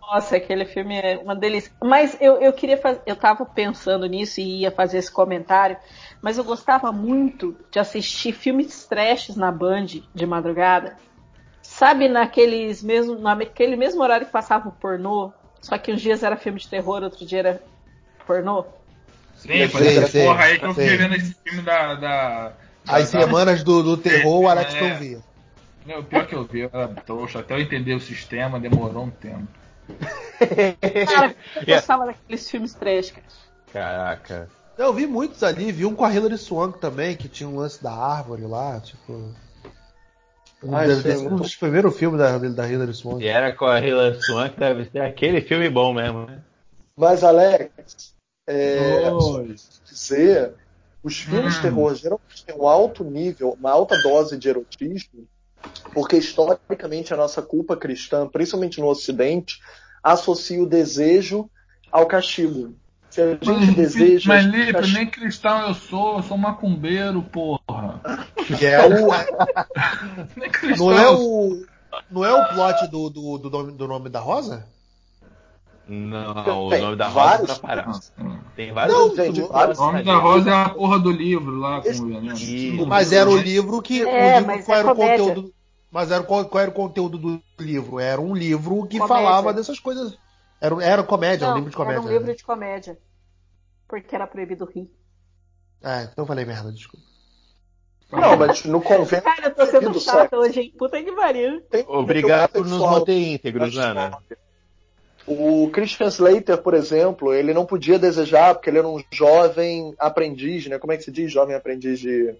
Nossa, aquele filme é uma delícia. Mas eu, eu queria fazer. Eu tava pensando nisso e ia fazer esse comentário, mas eu gostava muito de assistir filmes trashes na Band de madrugada. Sabe, naqueles mesmo, naquele mesmo horário que passava o pornô, só que uns dias era filme de terror, outro dia era pornô.
Sim, por essa porra aí que eu fiquei vendo esse filme da. da
As
da,
semanas do, do terror, o Alex
É.
não via.
Não, o pior que eu vi, eu era trouxa. Até eu entender o sistema, demorou um tempo.
Cara, *laughs* eu gostava daqueles filmes trash, cara.
Caraca.
Eu vi muitos ali, vi um com a Hilary Swank também, que tinha um lance da árvore lá, tipo. Um,
Ah,
deve ter
é
sido um dos primeiros filmes da, da Hilary Swank.
E era com a Hilary Swank, deve ser aquele filme bom mesmo, né?
Mas, Alex, é, dizer, os filmes de
Hum.
terror geralmente têm um alto nível, uma alta dose de erotismo, porque historicamente a nossa culpa cristã, principalmente no Ocidente, associa o desejo ao castigo. Se a gente
Mas,
deseja.
mas Lipe,
castigo-
nem cristão eu sou, eu sou macumbeiro, porra.
Que é o, *laughs*
Nem cristão.
não é o. Não é o plot do, do, do, nome, do nome da Rosa?
Não, o
Tem
nome da
vários
Rosa tá parado.
Hum.
Tem vários.
Não, gente, vários-
O nome da Rosa é a porra do livro lá com o veneno.
Isso.
Mas era o livro que. o
É,
livro,
mas
qual
é
era o
comédia.
conteúdo. Mas era, qual, qual era o conteúdo do livro? Era um livro que
Comédia.
falava dessas coisas. Era, era comédia,
Não,
um livro de comédia.
Era um livro
né?
de comédia. Porque era proibido rir.
É, então eu falei merda, desculpa.
Não, mas no convento.
Cara, eu tô sendo chata
sexo.
hoje, hein? Puta que pariu.
Obrigado por nos manter íntegros,
na
Ana.
O Christian Slater, por exemplo, ele não podia desejar porque ele era um jovem aprendiz, né? Como é que se diz jovem aprendiz de.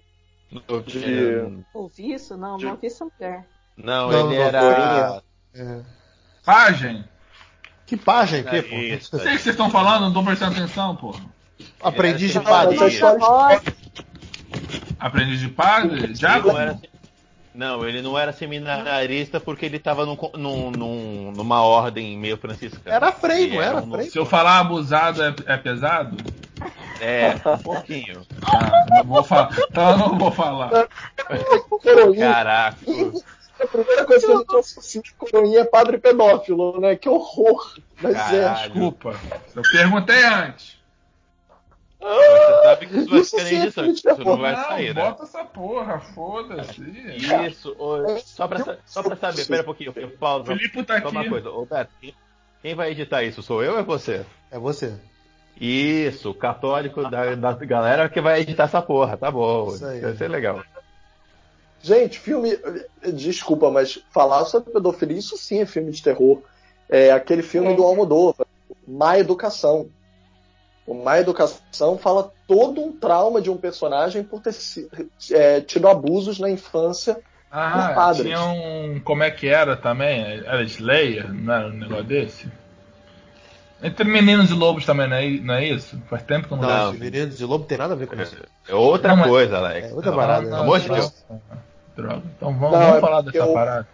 De-
Ouvi isso? Não, não ouvi essa mulher.
Não,
Não,
ele
não,
era.
É.
Pagem.
Que
É
aqui, pô.
isso.
Sei o que vocês estão falando, não tô prestando atenção, porra.
Aprendiz de
Era
padre.
Mas a história-
Nossa,
Aprendiz de padre? Já?
Não, era- não, ele não era seminarista porque ele tava num, num- num- numa ordem meio franciscana.
Era frei,
Ele
não era
um-
frei?
Se eu falar abusado é, é pesado?
É, *laughs* um pouquinho.
Ah, não vou falar. Então eu não vou falar.
Caraca.
a primeira coisa que a gente associa de coroinha é padre pedófilo, né? Que horror. Mas é.
Caralho.
Desculpa. Eu perguntei antes.
Você sabe que isso vai ficar
sim
na
é
edição, isso não vai
não,
sair, né?
bota essa porra, foda-se.
Isso, ô, só, pra, só pra saber, pera um pouquinho, eu pausa.
Filipe tá
Só uma
aqui.
coisa, ô Beto, quem- quem vai editar isso? Sou eu ou é você?
É você.
Isso, o católico da, da galera que vai editar essa porra, tá bom.
Isso aí.
Vai ser legal.
Gente, filme. Desculpa, mas falar sobre pedofilia, isso sim é filme de terror. É aquele filme
É.
do Almodóvar, Má Educação. O Má Educação fala todo um trauma de um personagem por ter é, tido abusos na infância. Por
Ah,
padres.
tinha um. Como é que era também? Era Slayer? Não era um negócio desse? Entre meninos e lobos também, não é, não é isso? Faz tempo que eu não,
Não.
Meninos de Lobo tem nada a ver com isso.
É outra
Não,
coisa, Alex.
É outra
Não,
parada.
Pelo
né?
amor de Deus.
Droga. Então vamos,
Não,
vamos
é
falar dessa
eu-
parada.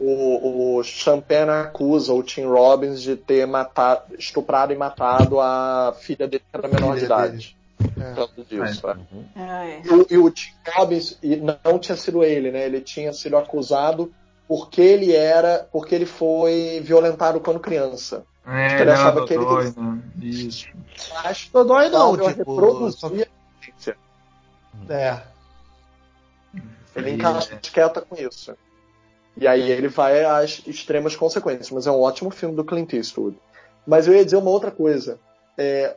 O, o Champagne acusa o Tim Robbins de ter matado, estuprado e matado a filha dele que era menor de idade.
É.
Disso, é.
Ah, é.
E o, e o Tim Robbins e não tinha sido ele, né? Ele tinha sido acusado porque ele era, porque ele foi violentado quando criança.
É,
Ele
ele
achava que ele-
doido. Isso.
Mas
Dodói não,
Paulo
tipo.
reproduzia.
É.
Ele
Aí,
encasqueta com isso. E aí ele vai às extremas consequências, mas é um ótimo filme do Clint Eastwood. Mas eu ia dizer uma outra coisa. É,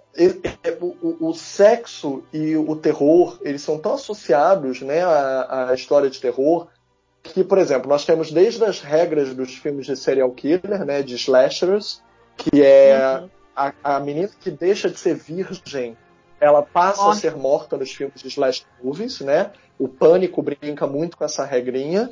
o, o- o sexo e o terror, eles são tão associados né, à, à história de terror, que, por exemplo, nós temos desde as regras dos filmes de serial killer, né, de slashers, que é a, a menina que deixa de ser virgem, ela passa a ser morta nos filmes de slash movies, né? O Pânico brinca muito com essa regrinha.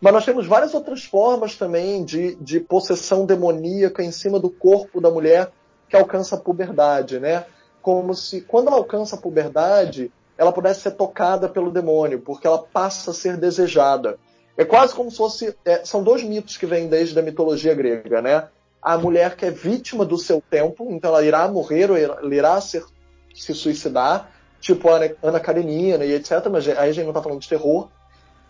Mas nós temos várias outras formas também de, de possessão demoníaca em cima do corpo da mulher que alcança a puberdade, né? Como se, quando ela alcança a puberdade, ela pudesse ser tocada pelo demônio, porque ela passa a ser desejada. É quase como se fosse. é, são dois mitos que vêm desde a mitologia grega, né? A mulher que é vítima do seu tempo, então ela irá morrer ou ela irá ser, se suicidar, tipo Ana, Ana Karenina e etc. Mas aí a gente não está falando de terror.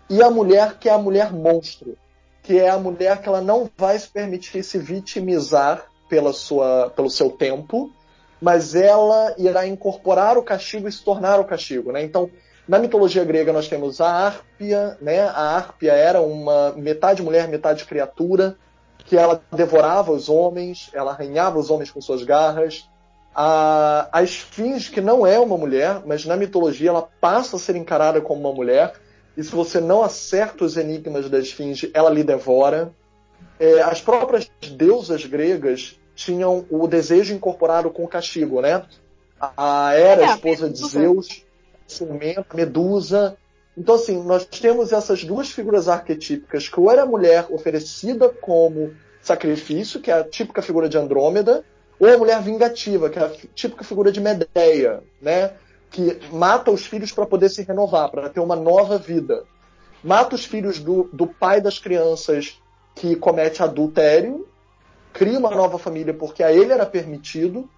E a mulher que é a mulher monstro, que é a mulher que ela não vai se permitir se vitimizar pela sua, pelo seu tempo, mas ela irá incorporar o castigo e se tornar o castigo, né? Então, na mitologia grega nós temos a Árpia, né? A Árpia era uma metade mulher, metade criatura, que ela devorava os homens, ela arranhava os homens com suas garras. A, a Esfinge, que não é uma mulher, mas na mitologia ela passa a ser encarada como uma mulher, e se você não acerta os enigmas da Esfinge, ela lhe devora. É, as próprias deusas gregas tinham o desejo incorporado com o castigo, né? A Hera,
É,
esposa de. Zeus, Medusa. Então, assim, nós temos essas duas figuras arquetípicas, que ou era a mulher oferecida como sacrifício, que é a típica figura de Andrômeda, ou a mulher vingativa, que é a típica figura de Medeia, né? Que mata os filhos para poder se renovar, para ter uma nova vida. Mata os filhos do, do pai das crianças que comete adultério, cria uma nova família porque a ele era permitido,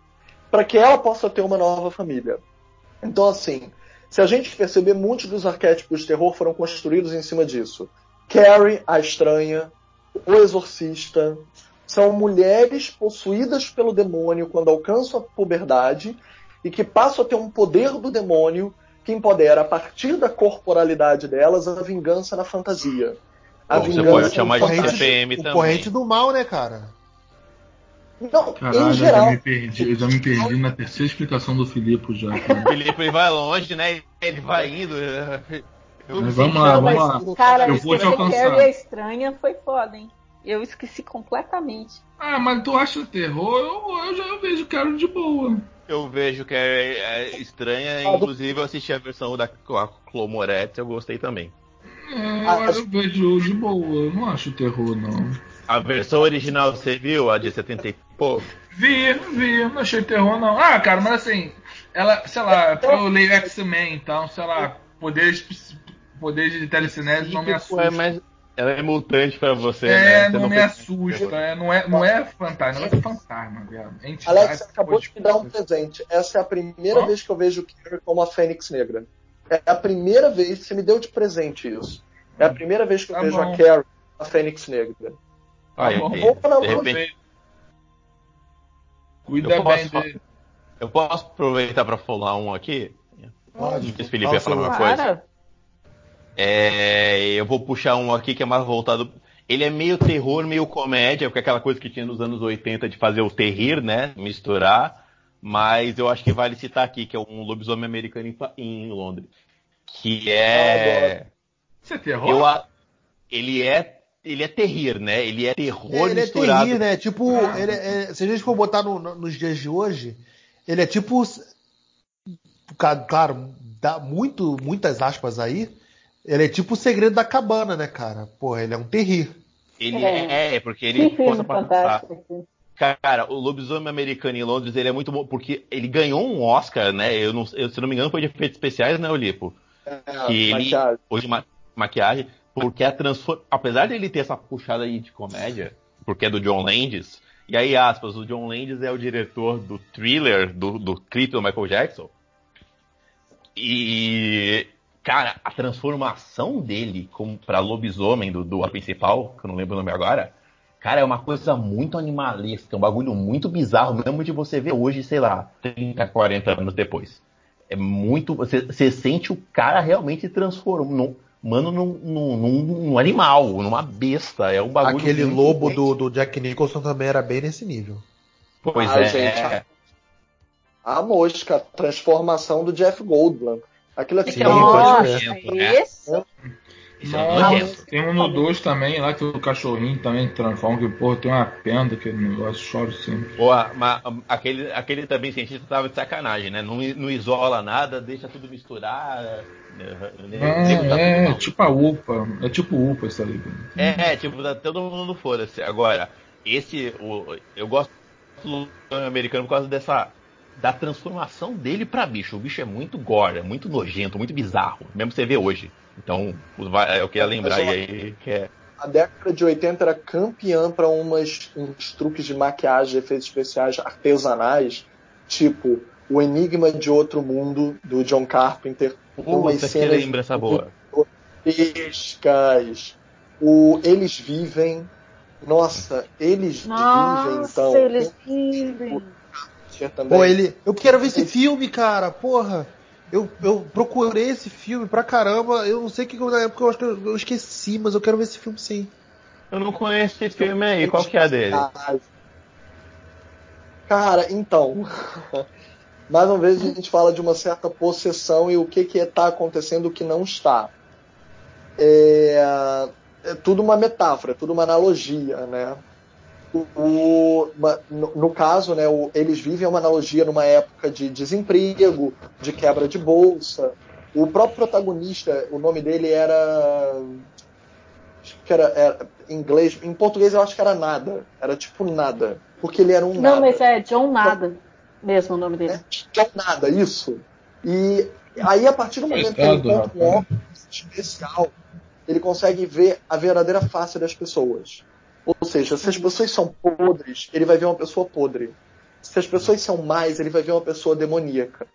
para que ela possa ter uma nova família. Então, assim, se a gente perceber, muitos dos arquétipos de terror foram construídos em cima disso. Carrie, a estranha, o exorcista, são mulheres possuídas pelo demônio quando alcançam a puberdade e que passam a ter um poder do demônio que empodera, a partir da corporalidade delas, a vingança na fantasia. A
Bom, você
vingança
pode
no
chamar de. CPM
o
também.
corrente do mal, né, cara?
Não,
Caralho,
em
eu já
geral,
me perdi. Eu já me perdi na terceira explicação do Filipe já. cara.
O Felipe ele vai longe, né? Ele vai indo. Eu
Mas vamos lá, vamos lá.
Cara,
Eu vou te alcançar.
Carrie estranha foi foda, hein? Eu esqueci completamente.
Ah, mas tu acha terror? Eu, eu já eu vejo cara de boa.
Eu vejo que é, é estranha, inclusive eu assisti a versão da Moretz, eu gostei também.
É,
Ah,
eu, eu vejo de boa. Eu não acho terror, não.
A versão original você viu, a de 70 pouco?
Vi, vi, não achei terror não. Ah, cara, mas assim, ela, sei lá, eu leio X-Men, então, sei lá, poderes, poderes de telecinese não me
É,
assustam.
mas ela é mutante pra você,
É,
né? Você
não me assusta, é, não, é, não é fantasma, não é fantasma, velho. É
Alex você acabou de me dar um presente. Essa é a primeira vez que eu vejo Carrie como a Fênix Negra. É a primeira vez que você me deu de presente isso. É a primeira vez que eu
Tá
vejo
bom.
a Carrie, a Fênix Negra.
Aí,
Tá bom.
de repente,
Cuida
Eu
bem
posso
dele.
eu posso aproveitar pra falar um aqui?
Pode.
Esse Felipe ia falar uma coisa.
Para.
É, eu vou puxar um aqui que é mais voltado. Ele é meio terror, meio comédia, porque é aquela coisa que tinha nos anos 80 de fazer o terrir, né? Misturar. Mas eu acho que vale citar aqui, que é um lobisomem americano em, em Londres. Que é.
Isso é terror?
Eu, ele é. Ele é terrir, né? Ele é terror
É, ele é
misturado.
terrível, né? Tipo, ele é- se a gente for botar no- no- nos dias de hoje, ele é tipo. Claro, dá muito, muitas aspas aí. Ele é tipo o segredo da cabana, né, cara? Porra, ele é um terrir.
Ele
É.
é, é, porque ele
Que
força pra pensar.
fantástico.
Cara, o Lobisomem Americano em Londres, ele é muito bom, porque ele ganhou um Oscar, né? Eu não, eu, se não me engano, foi de efeitos especiais, né, Olipo?
É,
Que ele,
maquiagem.
de ma- maquiagem, porque a transform... apesar de ele ter essa puxada aí de comédia, porque é do John Landis, e aí, aspas, o John Landis é o diretor do thriller do, do clipe do Michael Jackson. E, cara, a transformação dele como pra lobisomem do, do principal, que eu não lembro o nome agora, cara, é uma coisa muito animalesca, um bagulho muito bizarro, mesmo de você ver hoje, sei lá, 30, 40 anos depois. É muito. Você, você sente o cara realmente transformando. Mano, num, num, num- animal, numa besta. É um bagulho.
Aquele lobo do, do Jack Nicholson também era bem nesse nível.
Pois
Ah,
é.
gente,
é.
A mosca, a transformação do Jeff Goldblum. Aquilo é
Sim,
tão
pode
Nossa.
É.
esse?
Isso é
Nossa,
nojento.
tem um no 2 também, lá que o cachorrinho também transforma, que porra, tem uma penda que negócio chora sempre.
Boa, mas aquele, aquele também cientista tava de sacanagem, né? Não, não isola nada, deixa tudo misturar. né? Nego tá
é,
tudo-
tipo a UPA, é tipo UPA essa liga.
É, tipo, tá todo mundo foda-se. Agora, esse, o, eu gosto do americano por causa dessa. Da transformação dele pra bicho. O bicho é muito gore, é muito nojento, muito bizarro. Mesmo você vê hoje. Então, eu queria lembrar
Mas, ó,
aí que é.
A década de 80 era campeã para umas uns truques de maquiagem, efeitos especiais artesanais, tipo O Enigma de Outro Mundo do John Carpenter,
Puta, que
cenas
lembrança boa.
pescas. O Eles Vivem. Nossa, Eles Vivem,
Nossa,
então.
eles vivem.
Tinha também.
Pô, ele. Eu quero ver esse filme, cara. Porra. Eu, eu procurei esse filme pra caramba. Eu não sei o que na época eu acho que eu, eu esqueci, mas eu quero ver esse filme sim.
Eu não conheço esse filme aí, qual que é a dele?
Cara, Cara, então. *laughs* Mais uma vez a gente fala de uma certa possessão e o que que está acontecendo o que não está. É, é tudo uma metáfora, é tudo uma analogia, né? O, no, no, caso, né, o, eles vivem uma analogia numa época de desemprego, de quebra de bolsa. O próprio protagonista, o nome dele era. Acho que era, era em inglês. Em português eu acho que era nada. Era tipo nada. Porque ele era um
Não,
nada.
mas é John Nada mesmo o nome dele.
É, John Nada, isso. E aí, a partir do momento que ele encontra um óculos especial, ele consegue ver a verdadeira face das pessoas. Ou seja, se as pessoas são podres, ele vai ver uma pessoa podre. Se as pessoas são mais, ele vai ver uma pessoa demoníaca.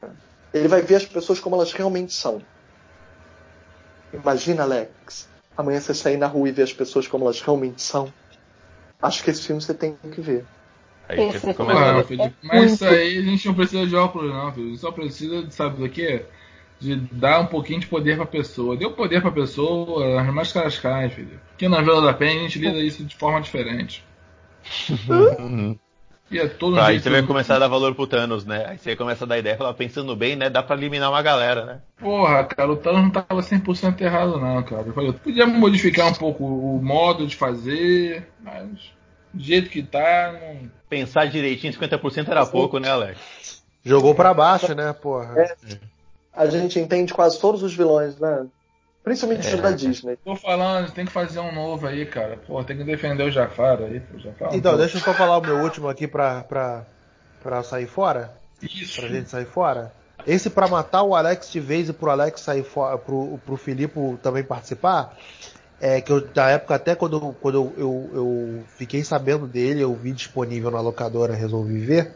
Ele vai ver as pessoas como elas realmente são. Imagina, Alex, amanhã você sair na rua e ver as pessoas como elas realmente são. Acho que esse filme você tem que ver.
Aí você
é
começa
Claro,
a...
Felipe, mas isso aí a gente não precisa de óculos, não, filho. Só precisa, de, sabe do quê? De dar um pouquinho de poder pra pessoa. Deu poder pra pessoa, as mais caras caem, filho. Aqui na Vila da Penha a gente lida isso de forma diferente. E é todo um
Aí você vai começar a dar valor pro Thanos, né? Aí você começa a dar ideia, falar, pensando bem, né? Dá pra eliminar uma galera, né?
Porra, cara, o Thanos não tava 100% errado, não, cara. Eu falei, podia modificar um pouco o modo de fazer, mas do jeito que tá, não.
Pensar direitinho, 50% era pouco, né, Alex?
Jogou pra baixo, né, porra?
É. A gente entende quase todos os vilões, né? Principalmente os da Disney.
Tô falando, tem que fazer um novo aí, cara. Pô, tem que defender o Jafar aí, pô. Jafar. é
Então,
pô.
deixa eu só falar o meu último aqui pra, pra, pra sair fora.
Isso.
Pra gente sair fora. Esse pra matar o Alex de vez e pro Alex sair fora, pro, pro Filipe também participar. É que eu, na época, até quando, eu- quando eu, eu, eu fiquei sabendo dele, eu vi disponível na locadora, resolvi ver.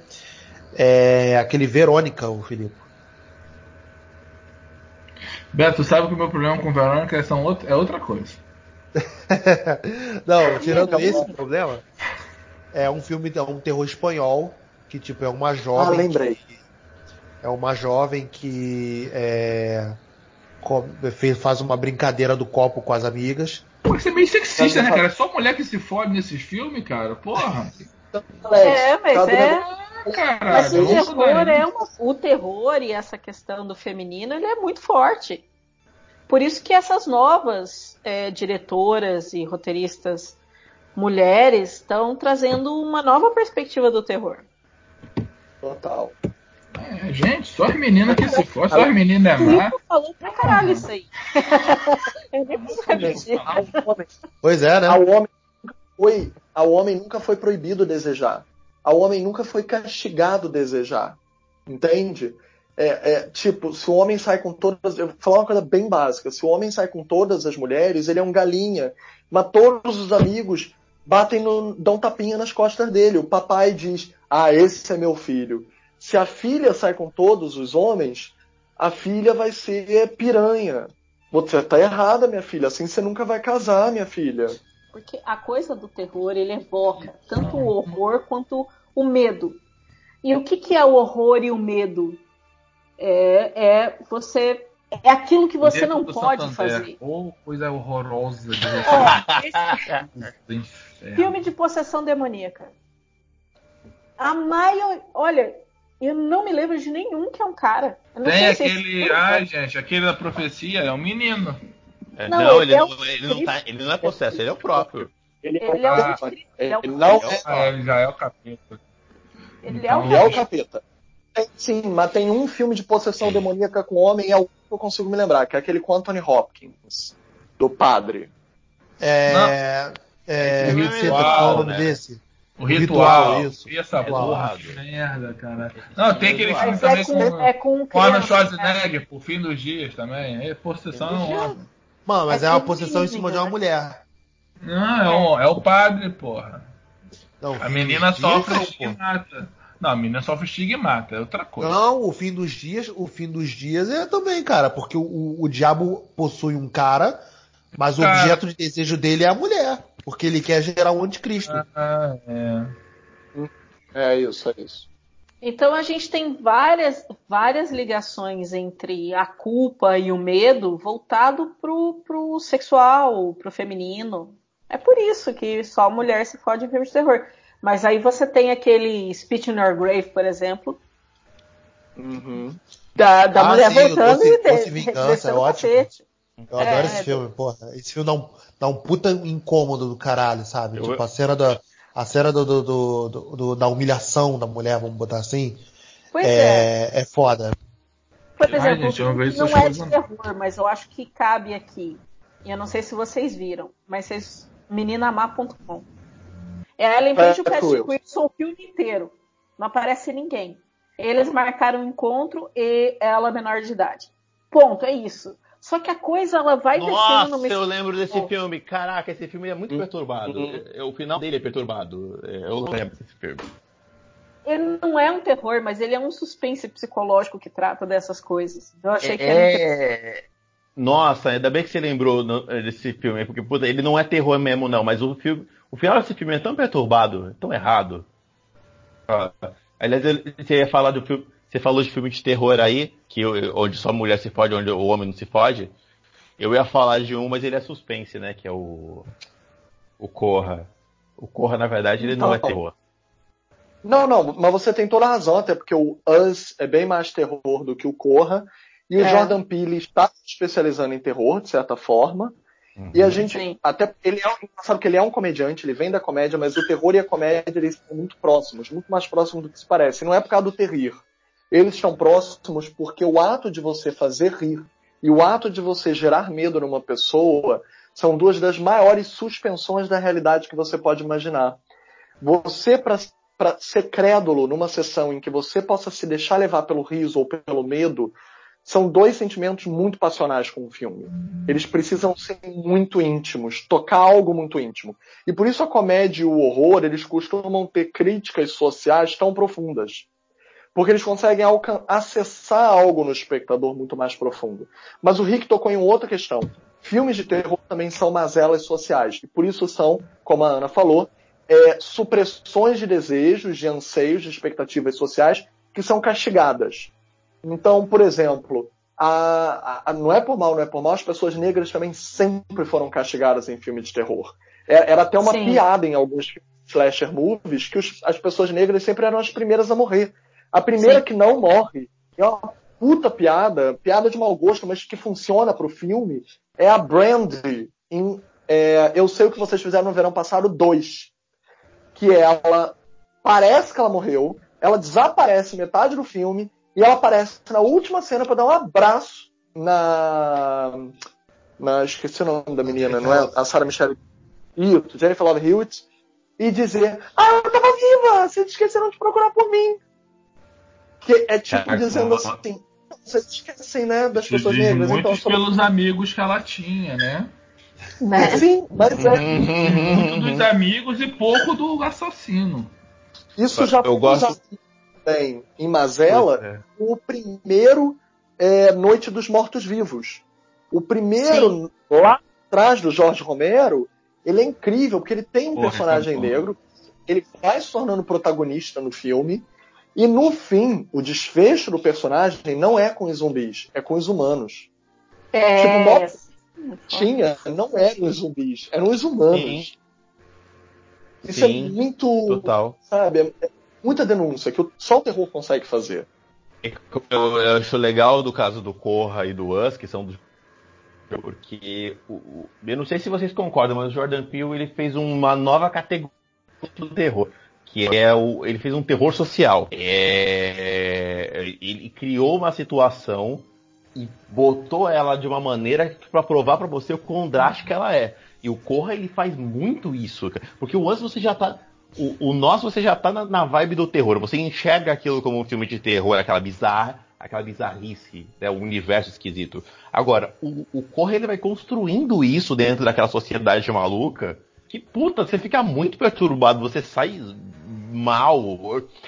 É aquele Verônica, o Filipe.
Beto, sabe que o meu problema com Verônica é, são outro- é outra coisa. *laughs*
Não, tirando esse problema, é um filme, é um terror espanhol, que tipo, é uma
Ah,
jovem.
lembrei.
que- é uma jovem que é, faz uma brincadeira do copo com as amigas.
Pô, isso é meio sexista, né, cara? É só mulher que se fode nesses filmes, cara. Porra. *laughs*
É, mas
cada
é.
Caralho,
Mas o terror é uma, o terror e essa questão do feminino ele é muito forte. Por isso que essas novas é, diretoras e roteiristas mulheres estão trazendo uma nova perspectiva do terror.
Total.
É, gente, só as meninas que se fodem, só as meninas é
O
má.
Falou pra caralho isso aí. *laughs* Eu nem
Pois é, né?
ao homem nunca foi, ao homem nunca foi proibido desejar. Ao homem nunca foi castigado desejar. Entende? É, é, tipo, se o homem sai com todas. Eu vou falar uma coisa bem básica. Se o homem sai com todas as mulheres, ele é um galinha. Mas todos os amigos batem no. dão tapinha nas costas dele. O papai diz: Ah, esse é meu filho. Se a filha sai com todos os homens, a filha vai ser piranha. Você tá errada, minha filha. Assim você nunca vai casar, minha filha.
Porque a coisa do terror, ele evoca tanto o horror quanto o medo. E o que, que é o horror e o medo? É, é você. É aquilo que você não pode
Santander.
fazer.
Ô, coisa horrorosa de
Ó, esse *laughs* filme de possessão demoníaca. A maioria. Olha, eu não me lembro de nenhum que é um cara. Eu não
Tem
sei se
aquele. Ai, gente, aquele da profecia é um menino.
É,
Não,
Não,
ele
ele,
é
não,
o
ele, não tá, ele não é possesso, ele é o próprio.
Ele,
Ele é o
Ah,
ele é
não
capeta.
é,
Ah, ele já é o capeta.
Ele é o
é o
capeta.
Tem, sim, mas tem um filme de possessão demoníaca com homem, é o que eu consigo me lembrar, que é aquele com Anthony Hopkins, do padre.
É. É.
Filme é
tá
ritual,
falando
né?
desse?
O ritual,
ritual, isso.
E essa porra, merda, cara. Não, tem aquele filme também
é
com,
com, é com
com Arnold
né?
Schwarzenegger, por fim dos dias também. É possessão é um homem.
Mano, mas
É
é, uma possessão em cima de uma
né?
mulher.
Não, é o, é o padre, porra.
Não,
A menina
dias,
sofre estigmata. Não, a menina sofre estigmata, é outra coisa.
Não, o fim dos dias, o fim dos dias é também, cara, porque o, o, o diabo possui um cara, mas o
Cara.
objeto de desejo dele é a mulher, porque ele quer gerar um anticristo.
Ah, é.
É isso, é isso.
Então a gente tem várias, várias ligações entre a culpa e o medo voltado pro, pro sexual, pro feminino. É por isso que só mulher se fode em filme de terror. Mas aí você tem aquele Speech in Your Grave, por exemplo,
Uhum.
da, da
Ah,
mulher
sim,
voltando
Doce-
e de,
Vingança, é
o
ótimo.
cacete.
Eu adoro
É,
esse filme, porra. Esse filme dá um, dá um puta incômodo do caralho, sabe?
Eu-
Tipo, a cena da. A cena do, do- do- da humilhação da mulher, vamos botar assim,
Pois é.
é, é foda.
Por
Ai,
exemplo,
gente, eu não vejo
não é de terror, mas eu acho que cabe aqui. E eu não sei se vocês viram, mas vocês. Meninamar.com. É a Ellen Page e o
É,
Patrick. Wilson o filme inteiro. Não aparece ninguém. Eles marcaram o encontro e ela menor de idade. Ponto, é isso. Só que a coisa ela vai descendo
Nossa,
numa
eu lembro desse
Oh.
filme. Caraca, esse filme é muito perturbado.
Uhum.
É, O final dele é perturbado. É, Eu lembro desse filme.
Ele não é um terror, mas ele é um suspense psicológico que trata dessas coisas. Eu achei que era.
É... Nossa, ainda bem que você lembrou no- desse filme, porque puta, ele não é terror mesmo, não, mas o filme. O final desse filme é tão perturbado, tão errado. Ah, Aliás, eu- você ia falar do filme. Você falou de filme de terror aí, que eu- onde só a mulher se fode, onde o homem não se fode. Eu ia falar de um, mas ele é suspense, né? Que é o. O Corra. O Corra, na verdade, ele não é
Então.
terror.
Não, não, mas você tem toda a razão, até porque o Us é bem mais terror do que o Corra. E o
É.
Jordan Peele está se especializando em terror, de certa forma. E a gente,
Sim.
até ele é, um- sabe que ele é um comediante, ele vem da comédia, mas o terror e a comédia eles são muito próximos, muito mais próximos do que se parece. Não é por causa do terrir. Eles estão próximos porque o ato de você fazer rir e o ato de você gerar medo numa pessoa são duas das maiores suspensões da realidade que você pode imaginar. Você, para ser crédulo numa sessão em que você possa se deixar levar pelo riso ou pelo medo, são dois sentimentos muito passionais com o filme. Eles precisam ser muito íntimos, tocar algo muito íntimo. E por isso a comédia e o horror, eles costumam ter críticas sociais tão profundas. Porque eles conseguem acessar algo no espectador muito mais profundo. Mas o Rick tocou em outra questão. Filmes de terror também são mazelas sociais. E por isso são, como a Ana falou, é, supressões de desejos, de anseios, de expectativas sociais que são castigadas. Então, por exemplo, a- a- não é por mal, não é por mal, as pessoas negras também sempre foram castigadas em filme de terror. É- Era até uma
Sim.
piada em alguns slasher movies que os- as pessoas negras sempre eram as primeiras a morrer. A primeira
Sim.
que não morre é uma puta piada, piada de mau gosto, mas que funciona pro filme, é a Brandy em é, Eu Sei O Que Vocês Fizeram no Verão Passado 2. Que ela parece que ela morreu, ela desaparece metade do filme e ela aparece na última cena para dar um abraço na. na esqueci o nome da menina, não é? A Sarah Michelle. Isso, Jennifer Love Hewitt. E dizer: Ah, eu tava viva! Vocês esqueceram de procurar por mim. Que é tipo
Caraca,
dizendo assim: Vocês esquecem, né? Das
Se
pessoas negras.
muito
Então,
pelos amigos que ela tinha, né?
Né? *laughs*
Sim, mas é,
Muito dos amigos e pouco do assassino.
isso já
Eu
foi
gosto-
bem em Mazela
é.
o primeiro é, Noite dos Mortos-Vivos. O primeiro, lá atrás do Jorge Romero, ele é incrível, porque ele tem um
Porra,
personagem
então,
negro, ele vai se tornando protagonista no filme, e no fim, o desfecho do personagem não é com os zumbis, é com os humanos.
É,
Tipo, nossa. Tinha, não eram os zumbis, eram os humanos.
Sim.
Isso
Sim,
é muito,
Total.
sabe, é- é muita denúncia que o- só o terror consegue fazer.
Eu, eu acho legal do caso do Corra e do Us, que são dos. Porque. O, o- eu não sei se vocês concordam, mas o Jordan Peele ele fez uma nova categoria do terror. Que é o. Ele fez um terror social. É, ele criou uma situação e botou ela de uma maneira para provar para você o quão drástica ela é. E o Corra ele faz muito isso, porque o Us você já tá o, o nosso você já tá na, na vibe do terror. Você enxerga aquilo como um filme de terror, aquela bizarra, aquela bizarrice, né, o universo esquisito. Agora, o, o Corra ele vai construindo isso dentro daquela sociedade maluca. Que puta, você fica muito perturbado, você sai mal.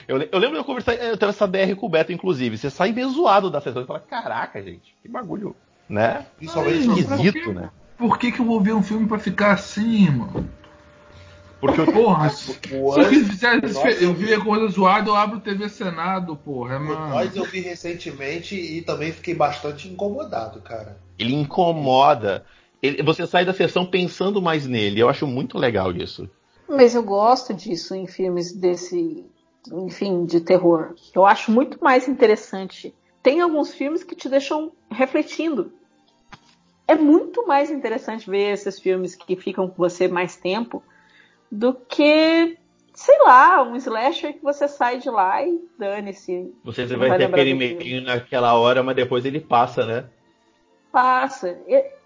Eu, eu lembro de eu conversar, eu teve essa DR com o Beto, inclusive. Você sai meio zoado da sessão e fala, caraca, gente, que bagulho, né?
Principalmente
Ai,
no-
Esquisito, né?
Por que, que eu vou ver um filme pra ficar assim, mano?
Porque o
Porra, se eu
Nossa,
eu vi coisa zoada, eu abro o TV Senado, porra, é mano.
Nós eu vi recentemente e também fiquei bastante incomodado, cara.
ele incomoda. Ele- você sai da sessão pensando mais nele. Eu acho muito legal isso.
Mas eu gosto disso em filmes desse, enfim, de terror. Eu acho muito mais interessante. Tem alguns filmes que te deixam refletindo. É muito mais interessante ver esses filmes que ficam com você mais tempo do que, sei lá, um slasher que você sai de lá e dane-se.
Você
Não
vai ter
lembrar
aquele medinho naquela hora, mas depois ele passa, né?
Passa.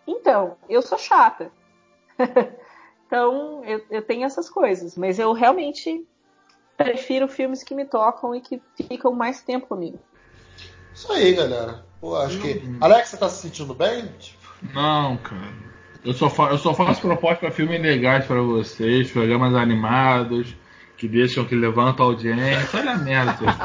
Então, eu sou chata. *laughs* então, eu, eu tenho essas coisas. Mas eu realmente prefiro filmes que me tocam e que ficam mais tempo comigo.
Isso aí, galera. Pô, acho que. Alex, você tá se sentindo bem?
Não, cara. Eu só, fa eu só faço proposta pra filmes legais pra vocês, programas animados, que deixam, que levantam a audiência. Olha a merda. vocês.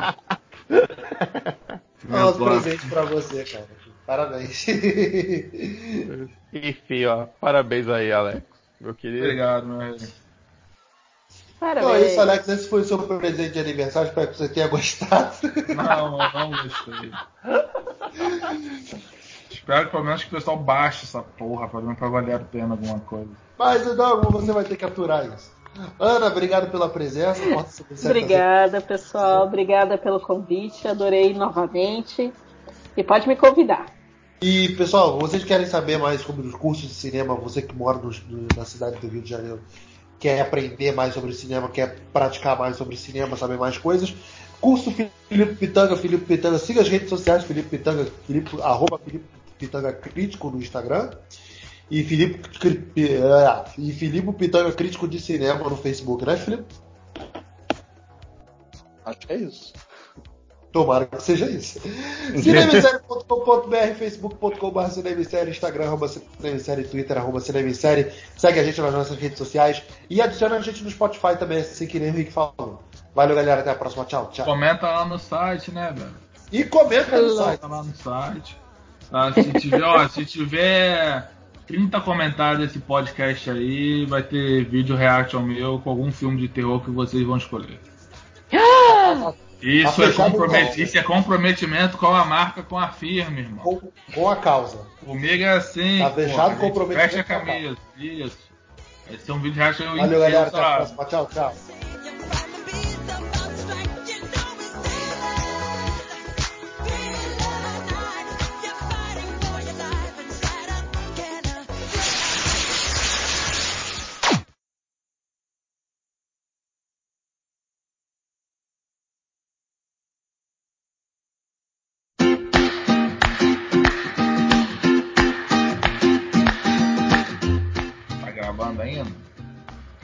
Nosso
Agora-
presente pra você, cara. Parabéns. *laughs*
Enfim, ó. Parabéns aí, Alex. Meu querido.
Obrigado, meu rei.
Parabéns.
Então é isso, Alex. Esse foi o seu presente de aniversário. Espero que você tenha gostado.
Não, não gostei. Espero que pelo menos que o pessoal baixe essa porra pra ver pra valer a pena alguma coisa.
Mas não, você vai ter que aturar isso. Ana, obrigado pela presença.
Obrigada, pessoal. Obrigada pelo convite. Adorei novamente. E pode me convidar.
E pessoal, vocês querem saber mais sobre os cursos de cinema? Você que mora no- no- na cidade do Rio de Janeiro, quer aprender mais sobre cinema, quer praticar mais sobre cinema, saber mais coisas? Curso Felipe Pitanga, Felipe Pitanga, siga as redes sociais Felipe Pitanga, Felipe, arroba Felipe Pitanga Crítico no Instagram. E Felipe, é, e Filipe Pitanga Crítico de Cinema no Facebook, né, Felipe?
Acho que é isso.
Tomara que seja isso. *laughs* Cinemissérie.com.br, facebook.com.br cinemissérie, instagram, arroba cinemissérie, twitter, arroba cinemissérie. Segue a gente nas nossas redes sociais e adiciona a gente no Spotify também, assim que nem o Rick falou. Valeu, galera. Até a próxima. Tchau, tchau.
Comenta lá no site, né, velho?
E comenta no site.
Comenta lá no site. Tá? Se tiver, ó, se tiver 30 comentários desse podcast aí, vai ter vídeo reaction meu com algum filme de terror que vocês vão escolher. *gasps* Isso, é, compromet- isso é comprometimento com a marca, com a firma, irmão.
Com, com a causa.
Comigo é assim.
Tá
gente
comprometimento
Fecha a camisa. Isso. Vai ser um vídeo reaction
Valeu, galera. Até a próxima. Tchau, tchau.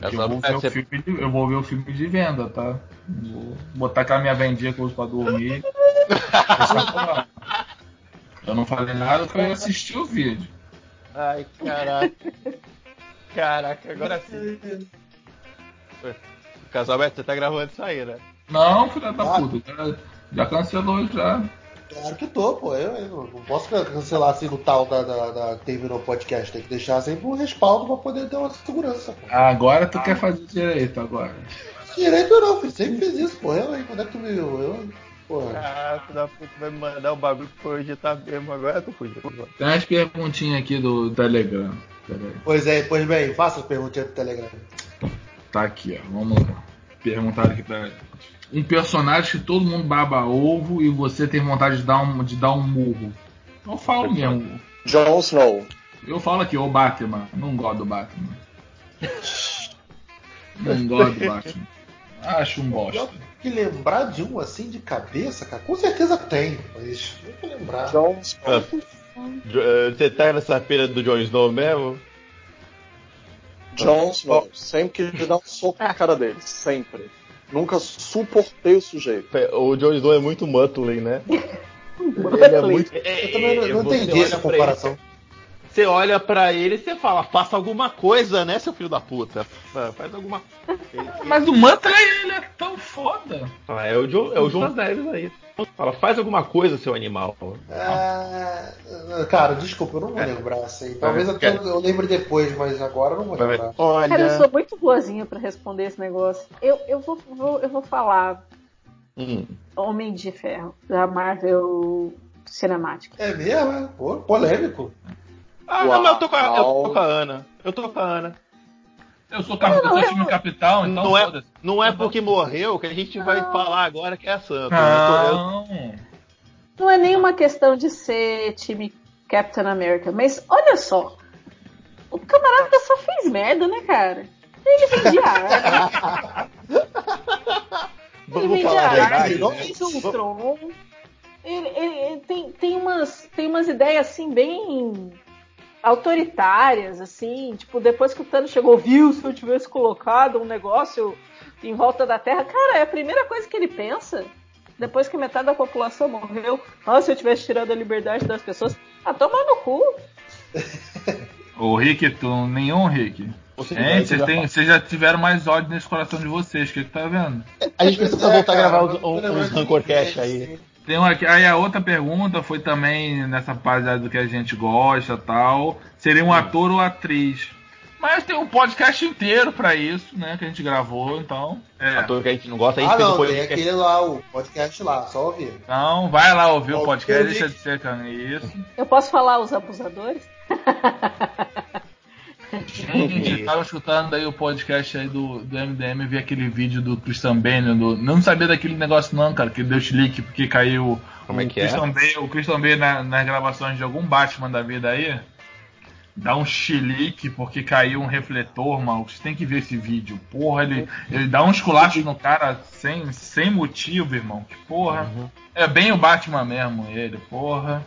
É
Eu vou, ver o filme de, eu vou ver o filme de venda, tá? Vou botar aquela minha vendinha que eu uso pra dormir. *laughs* Eu não falei nada, foi eu assistir o vídeo.
Ai, caraca. Caraca, agora sim. Casalberto, você tá gravando isso aí, né?
Não, filha da puta, já, já cancelou já.
Claro que tô, pô. Eu, eu não posso cancelar assim no tal da, da, da terminou podcast. Tem que deixar sempre um respaldo pra poder ter uma segurança, pô.
Agora tu quer fazer direito agora.
Direito não, filho. Sempre fiz isso, pô. Eu, hein? Quando é que tu me viu? Eu? Porra.
Ah, da puta vai me mandar o bagulho que foi hoje tá mesmo. Agora eu tô fugindo.
Tem umas perguntinhas aqui do Telegram. Aí.
Pois é, pois bem, faça as perguntinhas do Telegram.
Tá aqui, ó. Vamos lá. Perguntaram aqui pra Um personagem que todo mundo baba ovo e você tem vontade de dar um, de dar um murro. Eu falo mesmo.
Jon Snow.
Eu falo aqui, o Batman. Não gosto do Batman. Não gosto do Batman. Acho um bosta.
Que lembrar de um assim de cabeça, cara, com certeza tem, mas não vou lembrar.
Jon Snow.
Jo- eh, Você tá nessa feira do Jon Snow mesmo?
Jon Snow. Sempre quis dar um soco na cara dele. Sempre. Nunca suportei o sujeito.
O Jon Snow é muito Muttley, né? *laughs*
Ele
é muito.
Eu também não, não
Você
entendi essa comparação.
Você olha pra ele e você fala, faça alguma coisa, né, seu filho da puta? Fa- Faz alguma coisa.
Mas o Mantra, ele é tão foda.
Ah, é o João, é o João Neves aí. Fala, faz alguma coisa, seu animal.
É, cara, desculpa, eu não vou lembrar assim. Talvez eu, eu lembre depois, mas agora eu não vou lembrar.
Olha.
Cara, eu sou muito boazinha pra responder esse negócio. Eu, eu, vou, vou- eu vou falar
Hum.
Homem de Ferro, da Marvel Cinematic.
É mesmo, é? Pô, polêmico.
Ah, não, mas eu tô, com a, eu tô com a Ana. Eu tô com a Ana.
Eu sou, cap... eu sou time capitão, então
não, é, não é porque morreu que a gente vai falar agora que é a Santa.
Não.
Não é nenhuma questão de ser time Captain America, mas olha só. O camarada só fez merda, né, cara? Ele vendia arma. *laughs* Ele
Vamos
vendia arma, ele
né?
fez Ultron. Ele, ele- ele tem, tem, umas, tem umas ideias assim bem autoritárias, assim, tipo, depois que o Thanos chegou, viu, se eu tivesse colocado um negócio em volta da Terra, cara, é a primeira coisa que ele pensa. Depois que metade da população morreu, ah, se eu tivesse tirado a liberdade das pessoas, ah, toma no cu. *laughs*
Ô, Rick, tu, nenhum Rick. Gente, vocês, vocês já tiveram mais ódio nesse coração de vocês, o que que tá vendo?
A gente precisa
É,
voltar a
cara,
gravar uns,
tô lembrando
uns
de
Rancorcast aí.
Tem uma aí a outra pergunta foi também nessa página do que a gente gosta tal. Seria um ator ou atriz? Mas tem um podcast inteiro pra isso, né? Que a gente gravou, então. É.
Ator que a gente não gosta, a gente
Ah, não, tem aquele lá, o podcast lá, só ouvir.
Então, vai lá ouvir o
Ó,
podcast, deixa de ser isso.
Eu posso falar os abusadores? *laughs*
Gente, eu tava escutando aí o podcast aí do, do MDM, vi aquele vídeo do Christian Bale, do, não sabia daquele negócio não, cara, que deu chilique porque caiu
Como é
o
que é?
Christian Bale, o Christian Bale na- nas gravações de algum Batman da vida aí, dá um chilique porque caiu um refletor, mano, vocês tem que ver esse vídeo, porra, ele, ele dá um esculacho no cara sem, sem motivo, irmão, que porra,
Uhum.
é bem o Batman mesmo, ele, porra.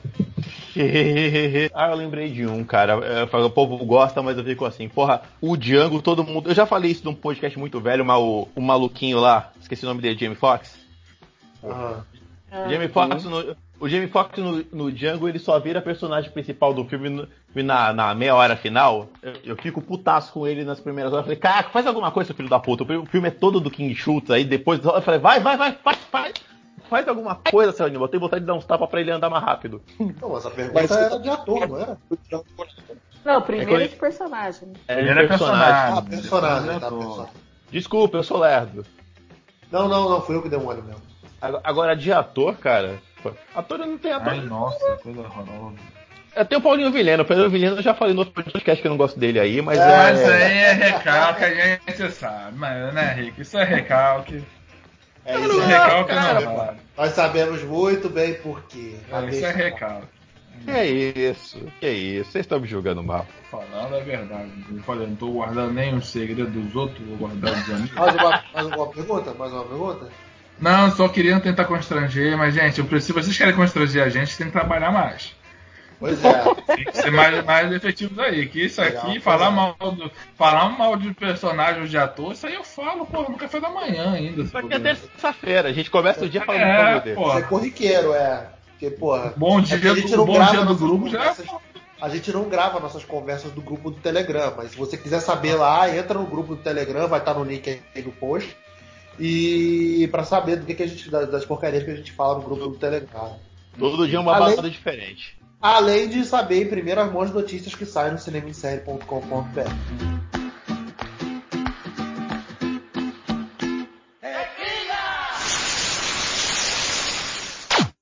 *laughs*
ah, eu lembrei de um, cara. É, O povo gosta, mas eu fico assim, porra, o Django, todo mundo. Eu já falei isso num podcast muito velho, mas o, o maluquinho lá, esqueci o nome dele, Jamie Foxx.
Ah,
O Jamie Foxx no, o Jamie Foxx no, no Django ele só vira personagem principal do filme no- na, na meia hora final. Eu, eu fico putaço com ele nas primeiras horas. Eu falei, caraca, faz alguma coisa, seu filho da puta. O filme é todo do King Schultz. Aí depois eu falei, vai, vai, vai, faz, faz. Faz alguma coisa, seu animal. Eu tenho vontade de dar uns tapas pra ele andar mais rápido.
Não, mas a pergunta
Mas-
era de ator, não era?
Não, primeiro
É
é de personagem.
É
Ele era personagem.
Ah, personagem, tá, personagem.
Desculpa, eu sou lerdo.
Não, não, não, fui eu que dei um olho mesmo.
Agora- Agora, de ator, cara. Pô, Ator não tem ator.
Ai, nossa, coisa horrorosa.
Eu tenho o Paulinho Vilhena. O Paulinho Vilhena eu já falei no outro podcast que eu não gosto dele aí, mas
É,
é.
Mas aí é recalque, a gente sabe, mas né, Rico? Isso é recalque.
É
Isso é
aí.
recalque
cara,
não vale.
Nós sabemos muito bem por quê.
É, Isso é recalque.
Que é isso, que isso. Vocês estão me julgando mal.
Falando a verdade. Eu falei, não tô guardando nem os segredos dos outros, vou guardar dos amigos.
Mais uma, mais uma pergunta? Mais uma pergunta?
Não, só queria tentar constranger, mas gente, eu preciso, se vocês querem constranger a gente, tem que trabalhar mais.
Pois é.
Tem que ser mais, mais efetivos aí. Que isso aqui,
Legal,
falar
legal.
mal, do, falar mal de personagem ou de ator, isso aí eu falo, porra, no café da manhã ainda.
Isso aqui é terça-feira. A gente começa o dia falando
É,
do
pô.
Ser corriqueiro, é. Porque, porra.
Bom
é
dia,
que a gente não
bom
grava
dia do
nossas
grupo já.
conversas- A gente não grava nossas conversas do grupo do Telegram, mas se você quiser saber lá, entra no grupo do Telegram, vai estar no link aí no post. E pra saber do que, que a gente. das porcarias que a gente fala no grupo do Telegram.
Todo dia uma
Além-
diferente.
Além de saber em primeiras mãos notícias que saem no cinemissérie.com.br.